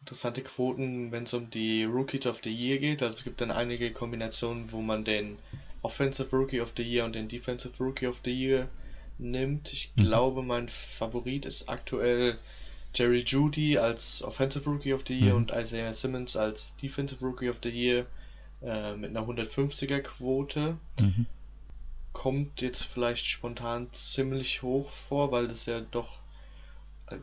[SPEAKER 5] interessante Quoten, wenn es um die Rookies of the Year geht. Also es gibt dann einige Kombinationen, wo man den Offensive Rookie of the Year und den Defensive Rookie of the Year nimmt. Ich
[SPEAKER 4] Mhm.
[SPEAKER 5] glaube, mein Favorit ist aktuell Jerry Judy als Offensive Rookie of the Year
[SPEAKER 4] Mhm.
[SPEAKER 5] und Isaiah Simmons als Defensive Rookie of the Year äh, mit einer 150er Quote.
[SPEAKER 4] Mhm.
[SPEAKER 5] Kommt jetzt vielleicht spontan ziemlich hoch vor, weil das ja doch äh,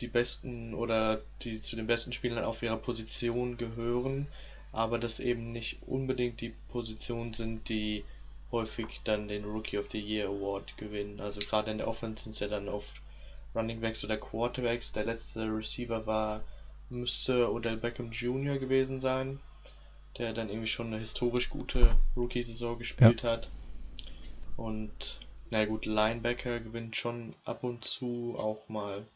[SPEAKER 5] die besten oder die zu den besten Spielern auf ihrer Position gehören, aber das eben nicht unbedingt die Positionen sind, die häufig dann den Rookie of the Year Award gewinnen. Also gerade in der Offense sind es ja dann oft Running Backs oder Quarterbacks. Der letzte Receiver war, müsste Odell Beckham Jr. gewesen sein, der dann irgendwie schon eine historisch gute Rookie-Saison gespielt hat. Und na gut, Linebacker gewinnt schon ab und zu auch mal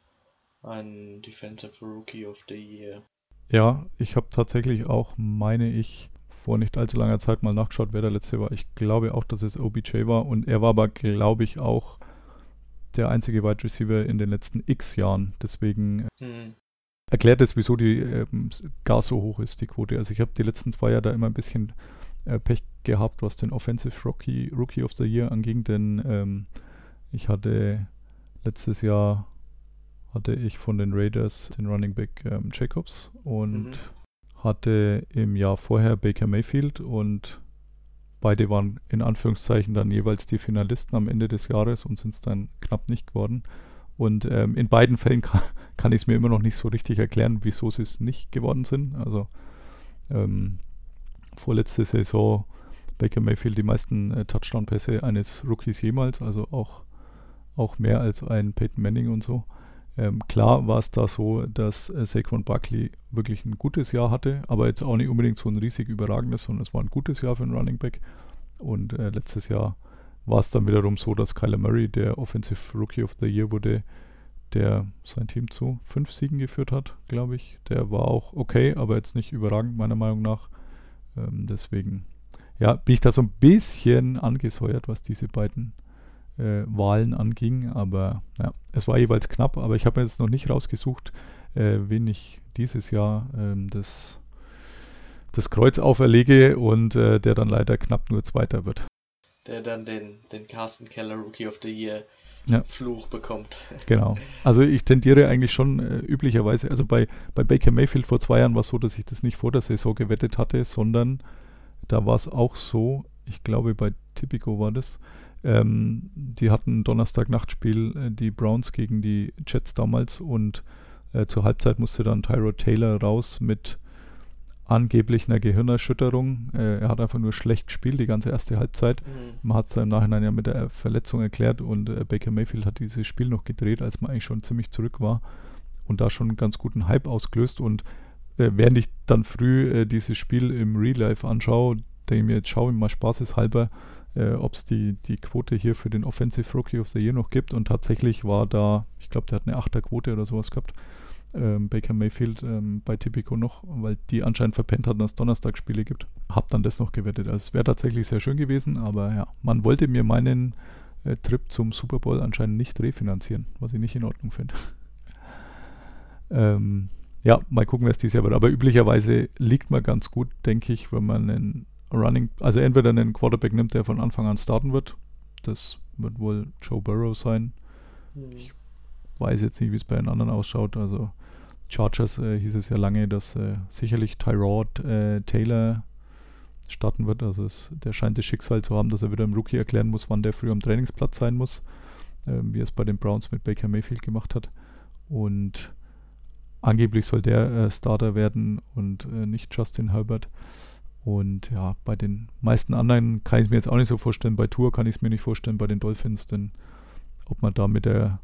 [SPEAKER 5] einen Defensive Rookie of the Year.
[SPEAKER 4] Ja, ich habe tatsächlich auch, meine ich, vor nicht allzu langer Zeit mal nachgeschaut, wer der letzte war. Ich glaube auch, dass es OBJ war und er war aber, glaube ich, auch der einzige Wide Receiver in den letzten x Jahren. Deswegen
[SPEAKER 5] Hm.
[SPEAKER 4] erklärt es, wieso die ähm, gar so hoch ist, die Quote. Also ich habe die letzten zwei Jahre da immer ein bisschen äh, Pech gehabt, was den Offensive Rookie, Rookie of the Year anging, denn ähm, ich hatte letztes Jahr hatte ich von den Raiders den Running Back ähm, Jacobs und
[SPEAKER 5] Mhm.
[SPEAKER 4] hatte im Jahr vorher Baker Mayfield und beide waren in Anführungszeichen dann jeweils die Finalisten am Ende des Jahres und sind es dann knapp nicht geworden. Und ähm, in beiden Fällen kann, kann ich es mir immer noch nicht so richtig erklären, wieso sie es nicht geworden sind. Also ähm, vorletzte Saison Baker Mayfield die meisten äh, Touchdown-Pässe eines Rookies jemals, also auch, auch mehr als ein Peyton Manning und so. Ähm, klar war es da so, dass äh, Saquon Barkley wirklich ein gutes Jahr hatte, aber jetzt auch nicht unbedingt so ein riesig überragendes, sondern es war ein gutes Jahr für einen Running Back. Und äh, letztes Jahr war es dann wiederum so, dass Kyler Murray der Offensive Rookie of the Year wurde, der sein Team zu fünf Siegen geführt hat, glaube ich. Der war auch okay, aber jetzt nicht überragend, meiner Meinung nach. Ähm, deswegen, ja, bin ich da so ein bisschen angesäuert, was diese beiden äh, Wahlen anging. Aber ja, es war jeweils knapp, aber ich habe jetzt noch nicht rausgesucht, äh, wen ich dieses Jahr ähm, das, das Kreuz auferlege und äh, der dann leider knapp nur Zweiter wird.
[SPEAKER 5] Der dann den, den Carsten Keller Rookie of the Year
[SPEAKER 4] Ja.
[SPEAKER 5] Fluch bekommt.
[SPEAKER 4] Genau. Also ich tendiere eigentlich schon äh, üblicherweise, also bei, bei Baker Mayfield vor zwei Jahren war es so, dass ich das nicht vor der Saison gewettet hatte, sondern da war es auch so, ich glaube bei Tipico war das, ähm, die hatten Donnerstag-Nachtspiel, äh, die Browns gegen die Jets damals und äh, zur Halbzeit musste dann Tyrod Taylor raus mit angeblich einer Gehirnerschütterung. Äh, er hat einfach nur schlecht gespielt, die ganze erste Halbzeit.
[SPEAKER 5] Mhm.
[SPEAKER 4] Man hat es im Nachhinein ja mit der Verletzung erklärt und äh, Baker Mayfield hat dieses Spiel noch gedreht, als man eigentlich schon ziemlich zurück war und da schon einen ganz guten Hype ausgelöst. Und äh, während ich dann früh äh, dieses Spiel im Real Life anschaue, denke ich mir, jetzt schaue ich mal spaßeshalber, äh, ob es die, die Quote hier für den Offensive Rookie of the Year noch gibt. Und tatsächlich war da, ich glaube, der hat eine 8er Quote oder sowas gehabt. Ähm, Baker Mayfield ähm, bei Tipico noch, weil die anscheinend verpennt hatten, dass es Donnerstagsspiele gibt. Hab dann das noch gewettet. Also es wäre tatsächlich sehr schön gewesen, aber ja, man wollte mir meinen äh, Trip zum Super Bowl anscheinend nicht refinanzieren, was ich nicht in Ordnung finde. ähm, ja, mal gucken, wer es dieses Jahr wird. Aber üblicherweise liegt man ganz gut, denke ich, wenn man einen Running, also entweder einen Quarterback nimmt, der von Anfang an starten wird. Das wird wohl Joe Burrow sein.
[SPEAKER 5] Mhm.
[SPEAKER 4] Weiß jetzt nicht, wie es bei den anderen ausschaut. Also Chargers äh, hieß es ja lange, dass äh, sicherlich Tyrod äh, Taylor starten wird. Also es, der scheint das Schicksal zu haben, dass er wieder im Rookie erklären muss, wann der früh am Trainingsplatz sein muss, ähm, wie er es bei den Browns mit Baker Mayfield gemacht hat. Und angeblich soll der äh, Starter werden und äh, nicht Justin Herbert. Und ja, bei den meisten anderen kann ich es mir jetzt auch nicht so vorstellen. Bei Tour kann ich es mir nicht vorstellen, bei den Dolphins, denn ob man da mit der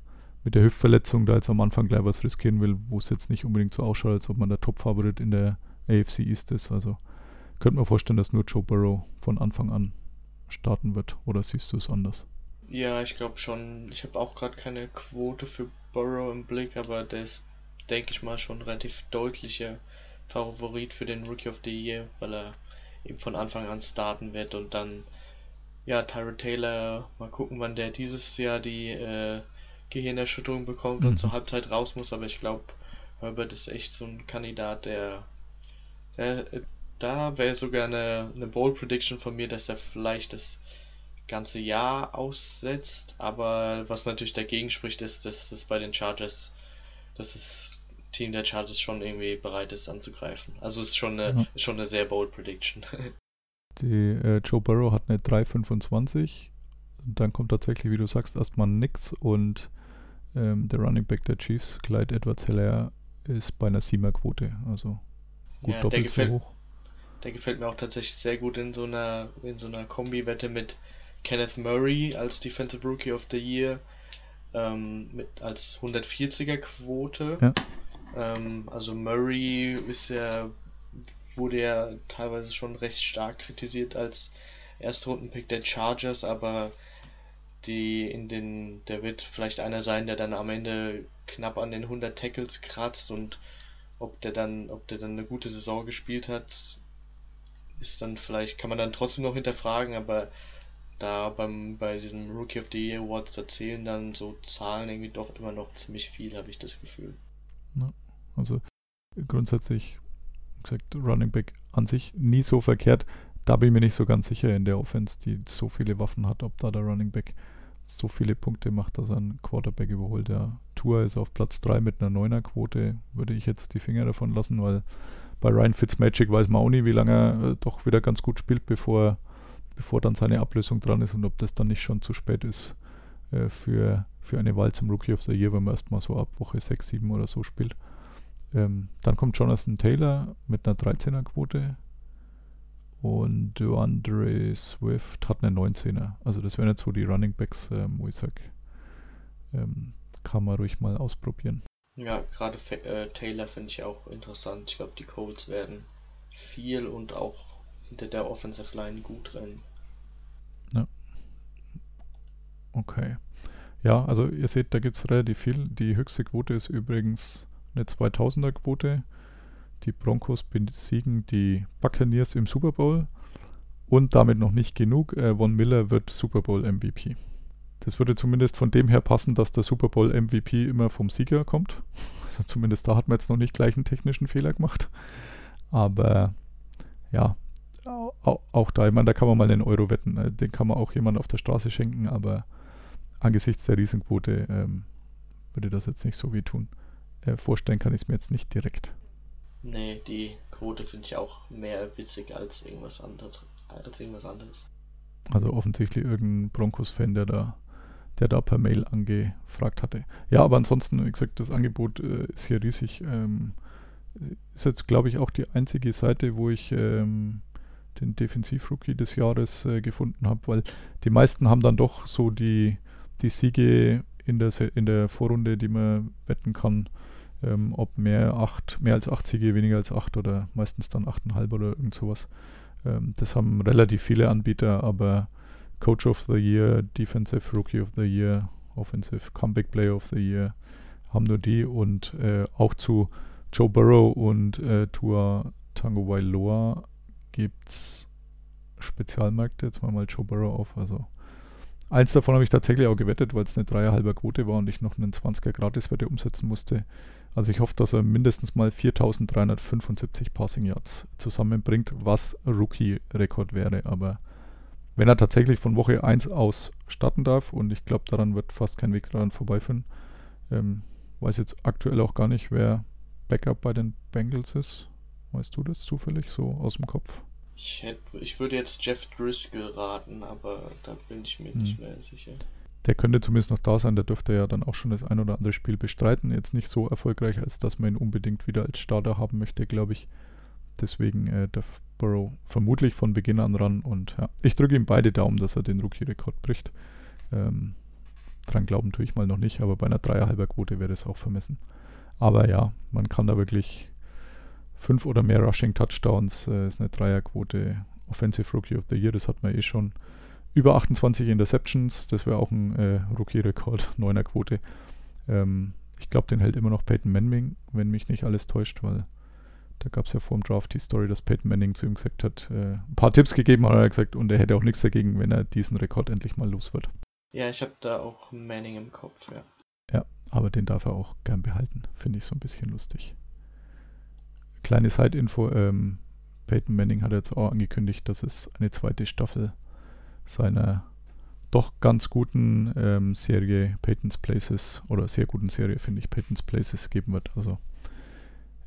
[SPEAKER 4] mit der Hüftverletzung da jetzt am Anfang gleich was riskieren will, wo es jetzt nicht unbedingt so ausschaut, als ob man der Top-Favorit in der AFC East ist. Also könnte man vorstellen, dass nur Joe Burrow von Anfang an starten wird. Oder siehst du es anders?
[SPEAKER 5] Ja, ich glaube schon. Ich habe auch gerade keine Quote für Burrow im Blick, aber der ist, denke ich mal, schon relativ deutlicher Favorit für den Rookie of the Year, weil er eben von Anfang an starten wird und dann ja, Tyra Taylor, mal gucken, wann der dieses Jahr die äh, Gehirnerschütterung bekommt mhm. und zur Halbzeit raus muss, aber ich glaube, Herbert ist echt so ein Kandidat, der, der da wäre sogar eine, eine Bold Prediction von mir, dass er vielleicht das ganze Jahr aussetzt, aber was natürlich dagegen spricht, ist, dass es bei den Chargers, dass das Team der Chargers schon irgendwie bereit ist anzugreifen. Also ist schon eine, ja. ist schon eine sehr bold Prediction.
[SPEAKER 4] Die äh, Joe Burrow hat eine 3,25. Dann kommt tatsächlich, wie du sagst, erstmal nix und ähm, der Running Back der Chiefs, Clyde Edwards Heller, ist bei einer 7er Quote. Also gut
[SPEAKER 5] ja,
[SPEAKER 4] doppelt
[SPEAKER 5] gefällt,
[SPEAKER 4] so hoch.
[SPEAKER 5] Der gefällt mir auch tatsächlich sehr gut in so einer, in so einer Kombi-Wette mit Kenneth Murray als Defensive Rookie of the Year ähm, mit als 140er Quote. Ja. Ähm, also Murray ist ja wurde ja teilweise schon recht stark kritisiert als Erstrundenpick der Chargers, aber die in den, der wird vielleicht einer sein, der dann am Ende knapp an den 100 Tackles kratzt und ob der dann, ob der dann eine gute Saison gespielt hat, ist dann vielleicht, kann man dann trotzdem noch hinterfragen, aber da beim, bei diesem Rookie of the Year Awards, da zählen dann so Zahlen irgendwie doch immer noch ziemlich viel, habe ich das Gefühl.
[SPEAKER 4] Ja, also grundsätzlich gesagt, Running Back an sich nie so verkehrt. Da bin ich mir nicht so ganz sicher in der Offense, die so viele Waffen hat, ob da der Running Back so viele Punkte macht, dass er einen Quarterback überholt. Der Tour ist auf Platz 3 mit einer 9er Quote. Würde ich jetzt die Finger davon lassen, weil bei Ryan Fitzmagic weiß man auch nie, wie lange er äh, doch wieder ganz gut spielt, bevor, bevor dann seine Ablösung dran ist und ob das dann nicht schon zu spät ist äh, für, für eine Wahl zum Rookie of the Year, wenn man erstmal so ab Woche 6, 7 oder so spielt. Ähm, dann kommt Jonathan Taylor mit einer 13er Quote. Und DeAndre Swift hat eine 19er. Also das wären jetzt so die Running Backs, ähm, wo ich sage, ähm, kann man ruhig mal ausprobieren.
[SPEAKER 5] Ja, gerade äh, Taylor finde ich auch interessant. Ich glaube, die Colts werden viel und auch hinter der Offensive Line gut rennen.
[SPEAKER 4] Ja. Okay. Ja, also ihr seht, da gibt es relativ viel. Die höchste Quote ist übrigens eine 2000er Quote. Die Broncos besiegen die Buccaneers im Super Bowl. Und damit noch nicht genug. Äh, Von Miller wird Super Bowl MVP. Das würde zumindest von dem her passen, dass der Super Bowl MVP immer vom Sieger kommt. Also zumindest da hat man jetzt noch nicht gleich einen technischen Fehler gemacht. Aber ja, auch, da, ich meine, da kann man mal einen Euro wetten. Äh, den kann man auch jemand auf der Straße schenken, aber angesichts der Riesenquote ähm, würde das jetzt nicht so weh tun. Äh, vorstellen kann ich es mir jetzt nicht direkt.
[SPEAKER 5] Nee, die Quote finde ich auch mehr witzig als irgendwas anderes. Als irgendwas anderes.
[SPEAKER 4] Also offensichtlich irgendein Broncos-Fan, der da, der da per Mail angefragt hatte. Ja, aber ansonsten, wie gesagt, das Angebot äh, ist hier riesig. Ähm, ist jetzt, glaube ich, auch die einzige Seite, wo ich ähm, den Defensiv-Rookie des Jahres äh, gefunden habe, weil die meisten haben dann doch so die, die Siege in der, in der Vorrunde, die man wetten kann, ähm, ob mehr, acht, mehr als 8 Siege, weniger als 8 oder meistens dann 8,5 oder irgend sowas. Ähm, das haben relativ viele Anbieter, aber Coach of the Year, Defensive Rookie of the Year, Offensive Comeback Player of the Year haben nur die und äh, auch zu Joe Burrow und äh, Tua Tango Wailoa gibt es Spezialmärkte. Jetzt mal mal Joe Burrow auf. Also eins davon habe ich tatsächlich auch gewettet, weil es eine dreieinhalber Quote war und ich noch einen 20er Gratiswette umsetzen musste. Also ich hoffe, dass er mindestens mal 4375 Passing Yards zusammenbringt, was Rookie-Rekord wäre. Aber wenn er tatsächlich von Woche 1 aus starten darf, und ich glaube, daran wird fast kein Weg daran vorbeiführen, ähm, weiß jetzt aktuell auch gar nicht, wer Backup bei den Bengals ist. Weißt du das zufällig so aus dem Kopf?
[SPEAKER 5] Ich, hätte, ich würde jetzt Jeff Driscoll raten, aber da bin ich mir hm. nicht mehr sicher
[SPEAKER 4] der könnte zumindest noch da sein. Der dürfte ja dann auch schon das ein oder andere Spiel bestreiten. Jetzt nicht so erfolgreich, als dass man ihn unbedingt wieder als Starter haben möchte, glaube ich. Deswegen äh, darf Burrow vermutlich von Beginn an ran. Und ja, ich drücke ihm beide Daumen, dass er den Rookie-Rekord bricht. Ähm, dran glauben tue ich mal noch nicht, aber bei einer Dreierhalber-Quote wäre das auch vermessen. Aber ja, man kann da wirklich fünf oder mehr Rushing Touchdowns, äh, ist eine Dreierquote. Offensive Rookie of the Year, das hat man eh schon. Über 28 Interceptions, das wäre auch ein äh, Rookie-Rekord, 9er Quote. Ähm, ich glaube, den hält immer noch Peyton Manning, wenn mich nicht alles täuscht, weil da gab es ja vor dem Draft die Story, dass Peyton Manning zu ihm gesagt hat, äh, ein paar Tipps gegeben hat er gesagt und er hätte auch nichts dagegen, wenn er diesen Rekord endlich mal los wird.
[SPEAKER 5] Ja, ich habe da auch Manning im Kopf, ja.
[SPEAKER 4] Ja, aber den darf er auch gern behalten. Finde ich so ein bisschen lustig. Kleine Side-Info, ähm, Peyton Manning hat jetzt auch angekündigt, dass es eine zweite Staffel seiner doch ganz guten ähm, Serie Peyton's Places oder sehr guten Serie, finde ich, Peyton's Places geben wird. Also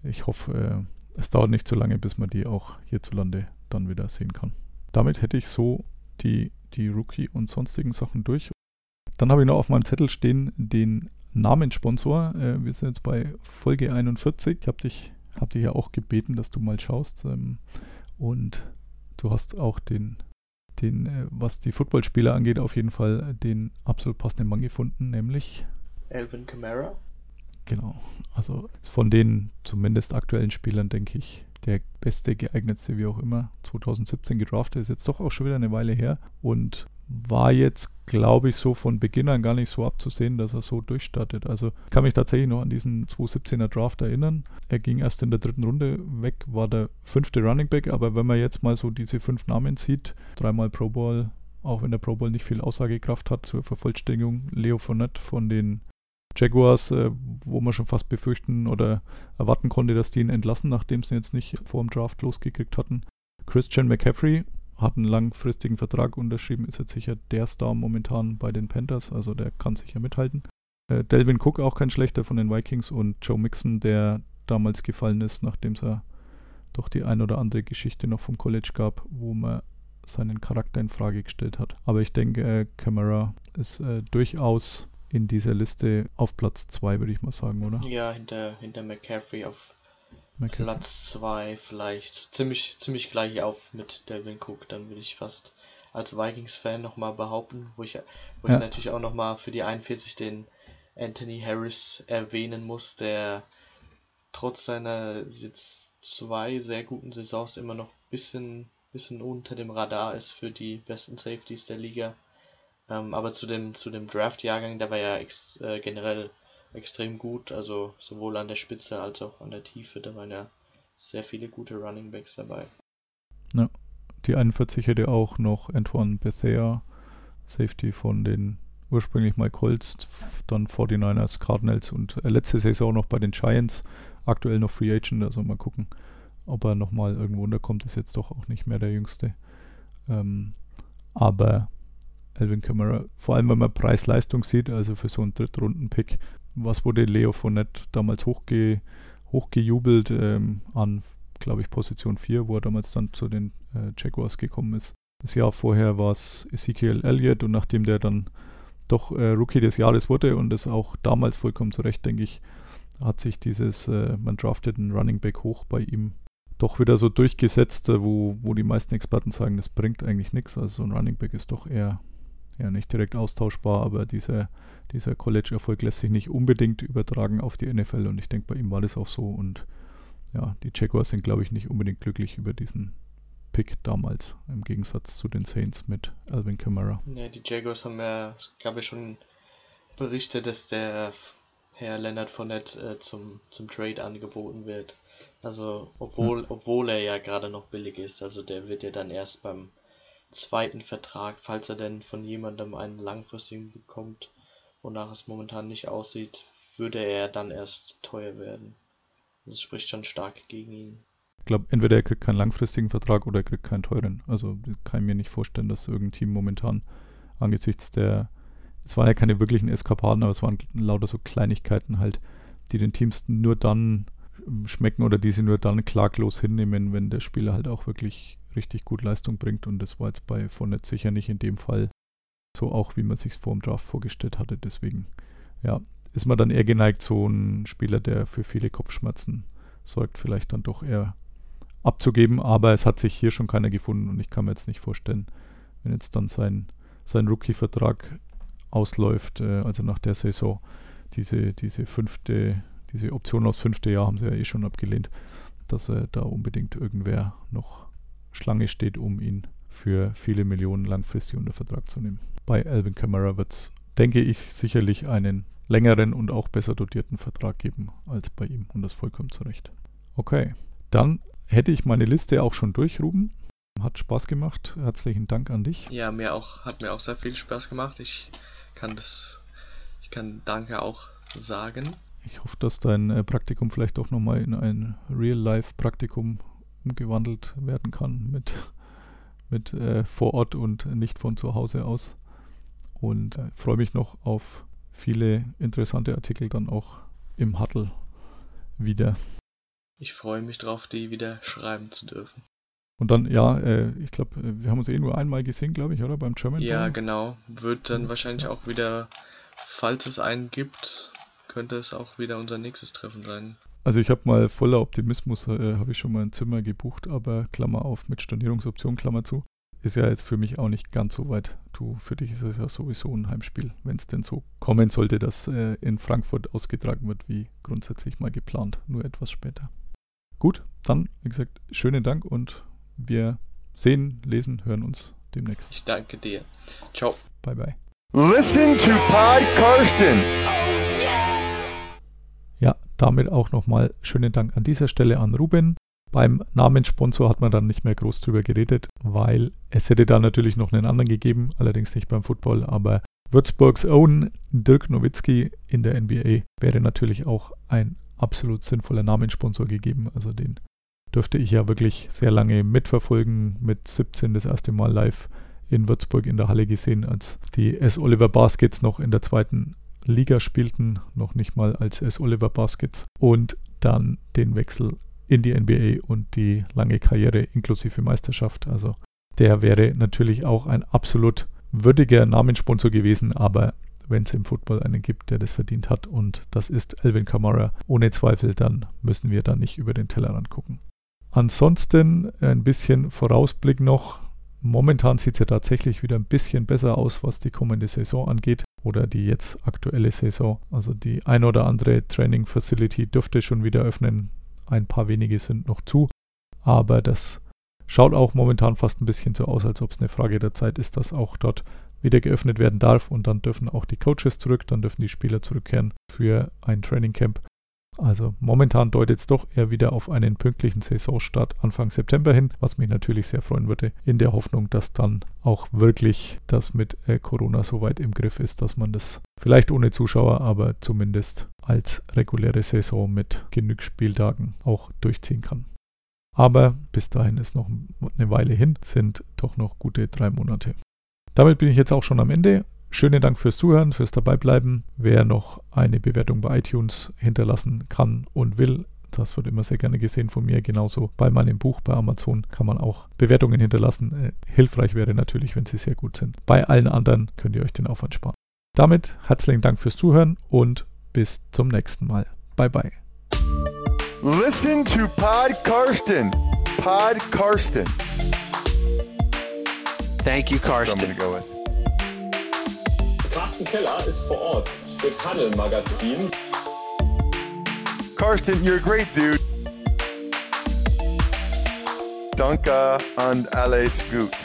[SPEAKER 4] ich hoffe, äh, es dauert nicht so lange, bis man die auch hierzulande dann wieder sehen kann. Damit hätte ich so die, die Rookie und sonstigen Sachen durch. Dann habe ich noch auf meinem Zettel stehen den Namenssponsor. Äh, wir sind jetzt bei Folge 41. Ich habe dich, hab dich ja auch gebeten, dass du mal schaust. Ähm, und du hast auch den den, äh, was die Footballspieler angeht, auf jeden Fall den absolut passenden Mann gefunden, nämlich
[SPEAKER 5] Alvin Kamara.
[SPEAKER 4] Genau, also von den zumindest aktuellen Spielern, denke ich, der beste, geeignetste, wie auch immer, 2017 gedraftet, ist jetzt doch auch schon wieder eine Weile her. Und war jetzt, glaube ich, so von Beginn an gar nicht so abzusehen, dass er so durchstartet. Also kann mich tatsächlich noch an diesen 2017er Draft erinnern. Er ging erst in der dritten Runde weg, war der fünfte Running Back, aber wenn man jetzt mal so diese fünf Namen sieht, dreimal Pro Bowl, auch wenn der Pro Bowl nicht viel Aussagekraft hat zur Vervollständigung, Leo Fournette von den Jaguars, äh, wo man schon fast befürchten oder erwarten konnte, dass die ihn entlassen, nachdem sie jetzt nicht vor dem Draft losgekriegt hatten. Christian McCaffrey, hat einen langfristigen Vertrag unterschrieben, ist jetzt sicher der Star momentan bei den Panthers, also der kann sicher mithalten. Äh, Delvin Cook auch kein schlechter von den Vikings und Joe Mixon, der damals gefallen ist, nachdem es ja doch die ein oder andere Geschichte noch vom College gab, wo man seinen Charakter in Frage gestellt hat. Aber ich denke, äh, Camara ist äh, durchaus in dieser Liste auf Platz 2, würde ich mal sagen, oder?
[SPEAKER 5] Ja, hinter, hinter McCaffrey auf
[SPEAKER 4] McCaffrey.
[SPEAKER 5] Platz 2 vielleicht. Ziemlich, ziemlich gleich auf mit Delvin Cook, dann würde ich fast als Vikings-Fan nochmal behaupten, wo ich, wo
[SPEAKER 4] Ja.
[SPEAKER 5] ich natürlich auch nochmal für die 41 den Anthony Harris erwähnen muss, der trotz seiner jetzt zwei sehr guten Saisons immer noch ein bisschen, bisschen unter dem Radar ist für die besten Safeties der Liga. Ähm, aber zu dem, zu dem Draft-Jahrgang, der war ja ex, äh, generell extrem gut, also sowohl an der Spitze als auch an der Tiefe, da waren ja sehr viele gute Running Backs dabei.
[SPEAKER 4] Die 41 hätte auch noch Antoine Bethea, Safety von den ursprünglich Mike Colts, dann 49ers, Cardinals und äh, letzte Saison noch bei den Giants, aktuell noch Free Agent, also mal gucken, ob er nochmal irgendwo unterkommt, ist jetzt doch auch nicht mehr der Jüngste. Ähm, aber Alvin Kamara, vor allem wenn man Preis-Leistung sieht, also für so einen Drittrunden-Pick, was wurde Leo Fournette damals hochge, hochgejubelt ähm, an, glaube ich, Position 4, wo er damals dann zu den äh, Jaguars gekommen ist. Das Jahr vorher war es Ezekiel Elliott und nachdem der dann doch äh, Rookie des Jahres wurde und das auch damals vollkommen zu Recht, denke ich, hat sich dieses, äh, man draftet einen Running Back hoch bei ihm doch wieder so durchgesetzt, äh, wo, wo die meisten Experten sagen, das bringt eigentlich nichts. Also so ein Running Back ist doch eher, eher nicht direkt austauschbar, aber dieser, dieser College-Erfolg lässt sich nicht unbedingt übertragen auf die NFL und ich denke, bei ihm war das auch so und ja, die Jaguars sind, glaube ich, nicht unbedingt glücklich über diesen Pick damals, im Gegensatz zu den Saints mit Alvin Kamara.
[SPEAKER 5] Ja, die Jaguars haben ja, glaube ich, schon berichtet, dass der Herr Leonard Fournette äh, zum, zum Trade angeboten wird. Also, obwohl, obwohl er ja gerade noch billig ist, also der wird ja dann erst beim zweiten Vertrag, falls er denn von jemandem einen langfristigen bekommt, wonach es momentan nicht aussieht, würde er dann erst teuer werden. Das spricht schon stark gegen ihn.
[SPEAKER 4] Ich glaube, entweder er kriegt keinen langfristigen Vertrag oder er kriegt keinen teuren. Also kann ich mir nicht vorstellen, dass irgendein Team momentan angesichts der, es waren ja keine wirklichen Eskapaden, aber es waren lauter so Kleinigkeiten halt, die den Teams nur dann schmecken oder die sie nur dann klaglos hinnehmen, wenn der Spieler halt auch wirklich richtig gut Leistung bringt. Und das war jetzt bei Fournette sicher nicht in dem Fall so auch, wie man sich vor dem Draft vorgestellt hatte. Deswegen, ja, ist man dann eher geneigt, so ein Spieler, der für viele Kopfschmerzen sorgt, vielleicht dann doch eher abzugeben. Aber es hat sich hier schon keiner gefunden und ich kann mir jetzt nicht vorstellen, wenn jetzt dann sein, sein Rookie-Vertrag ausläuft, äh, also nach der Saison. Diese, diese fünfte, diese Option aufs fünfte Jahr haben sie ja eh schon abgelehnt, dass er da unbedingt irgendwer noch Schlange steht, um ihn für viele Millionen langfristig unter Vertrag zu nehmen. Bei Alvin Kamara wird es, denke ich, sicherlich einen längeren und auch besser dotierten Vertrag geben als bei ihm und das vollkommen zu Recht. Okay, dann hätte ich meine Liste auch schon durch, Ruben. Hat Spaß gemacht. Herzlichen Dank an dich.
[SPEAKER 5] Ja, mir auch, hat mir auch sehr viel Spaß gemacht. Ich kann das, ich kann Danke auch sagen.
[SPEAKER 4] Ich hoffe, dass dein äh, Praktikum vielleicht auch nochmal in ein Real-Life-Praktikum umgewandelt werden kann mit, mit äh, vor Ort und nicht von zu Hause aus. Und äh, freue mich noch auf viele interessante Artikel dann auch im Huddle wieder.
[SPEAKER 5] Ich freue mich drauf, die wieder schreiben zu dürfen.
[SPEAKER 4] Und dann, ja, äh, ich glaube, äh, wir haben uns eh nur einmal gesehen, glaube ich, oder? Beim German
[SPEAKER 5] Ja, Bowl. genau. Wird dann wahrscheinlich auch wieder, falls es einen gibt, könnte es auch wieder unser nächstes Treffen sein.
[SPEAKER 4] Also ich habe mal voller Optimismus, äh, habe ich schon mal ein Zimmer gebucht, aber Klammer auf mit Stornierungsoption, Klammer zu. Ist ja jetzt für mich auch nicht ganz so weit. Du, für dich ist es ja sowieso ein Heimspiel, wenn es denn so kommen sollte, dass äh, in Frankfurt ausgetragen wird, wie grundsätzlich mal geplant, nur etwas später. Gut, dann, wie gesagt, schönen Dank und wir sehen, lesen, hören uns demnächst.
[SPEAKER 5] Ich danke dir. Ciao.
[SPEAKER 4] Bye, bye.
[SPEAKER 1] Listen to Pod Karsten.
[SPEAKER 4] Ja, damit auch nochmal schönen Dank an dieser Stelle an Ruben. Beim Namenssponsor hat man dann nicht mehr groß drüber geredet, weil es hätte da natürlich noch einen anderen gegeben, allerdings nicht beim Football, aber Würzburgs Own Dirk Nowitzki in der NBA wäre natürlich auch ein absolut sinnvoller Namenssponsor gegeben. Also den dürfte ich ja wirklich sehr lange mitverfolgen. Mit 17 das erste Mal live in Würzburg in der Halle gesehen, als die S. Oliver Baskets noch in der zweiten Liga spielten, noch nicht mal als S. Oliver Baskets. Und dann den Wechsel in die NBA und die lange Karriere inklusive Meisterschaft. Also der wäre natürlich auch ein absolut würdiger Namenssponsor gewesen, aber wenn es im Football einen gibt, der das verdient hat und das ist Alvin Kamara, ohne Zweifel, dann müssen wir da nicht über den Tellerrand gucken. Ansonsten ein bisschen Vorausblick noch. Momentan sieht es ja tatsächlich wieder ein bisschen besser aus, was die kommende Saison angeht oder die jetzt aktuelle Saison. Also die ein oder andere Training Facility dürfte schon wieder öffnen. Ein paar wenige sind noch zu, aber das schaut auch momentan fast ein bisschen so aus, als ob es eine Frage der Zeit ist, dass auch dort wieder geöffnet werden darf und dann dürfen auch die Coaches zurück, dann dürfen die Spieler zurückkehren für ein Training Camp also momentan deutet es doch eher wieder auf einen pünktlichen Saisonstart Anfang September hin, was mich natürlich sehr freuen würde, in der Hoffnung, dass dann auch wirklich das mit äh, Corona so weit im Griff ist, dass man das vielleicht ohne Zuschauer, aber zumindest als reguläre Saison mit genug Spieltagen auch durchziehen kann. Aber bis dahin ist noch eine Weile hin, sind doch noch gute drei Monate. Damit bin ich jetzt auch schon am Ende. Schönen Dank fürs Zuhören, fürs Dabeibleiben. Wer noch eine Bewertung bei iTunes hinterlassen kann und will, das wird immer sehr gerne gesehen von mir. Genauso bei meinem Buch bei Amazon kann man auch Bewertungen hinterlassen. Äh, hilfreich wäre natürlich, wenn sie sehr gut sind. Bei allen anderen könnt ihr euch den Aufwand sparen. Damit herzlichen Dank fürs Zuhören und bis zum nächsten Mal. Bye bye.
[SPEAKER 1] Listen to Pod Karsten. Pod Karsten.
[SPEAKER 2] Thank you,
[SPEAKER 1] I'm
[SPEAKER 2] Karsten.
[SPEAKER 3] Carsten Keller ist vor Ort für Tunnel Magazin.
[SPEAKER 1] Karsten, you're a great dude. Danke and alles gut.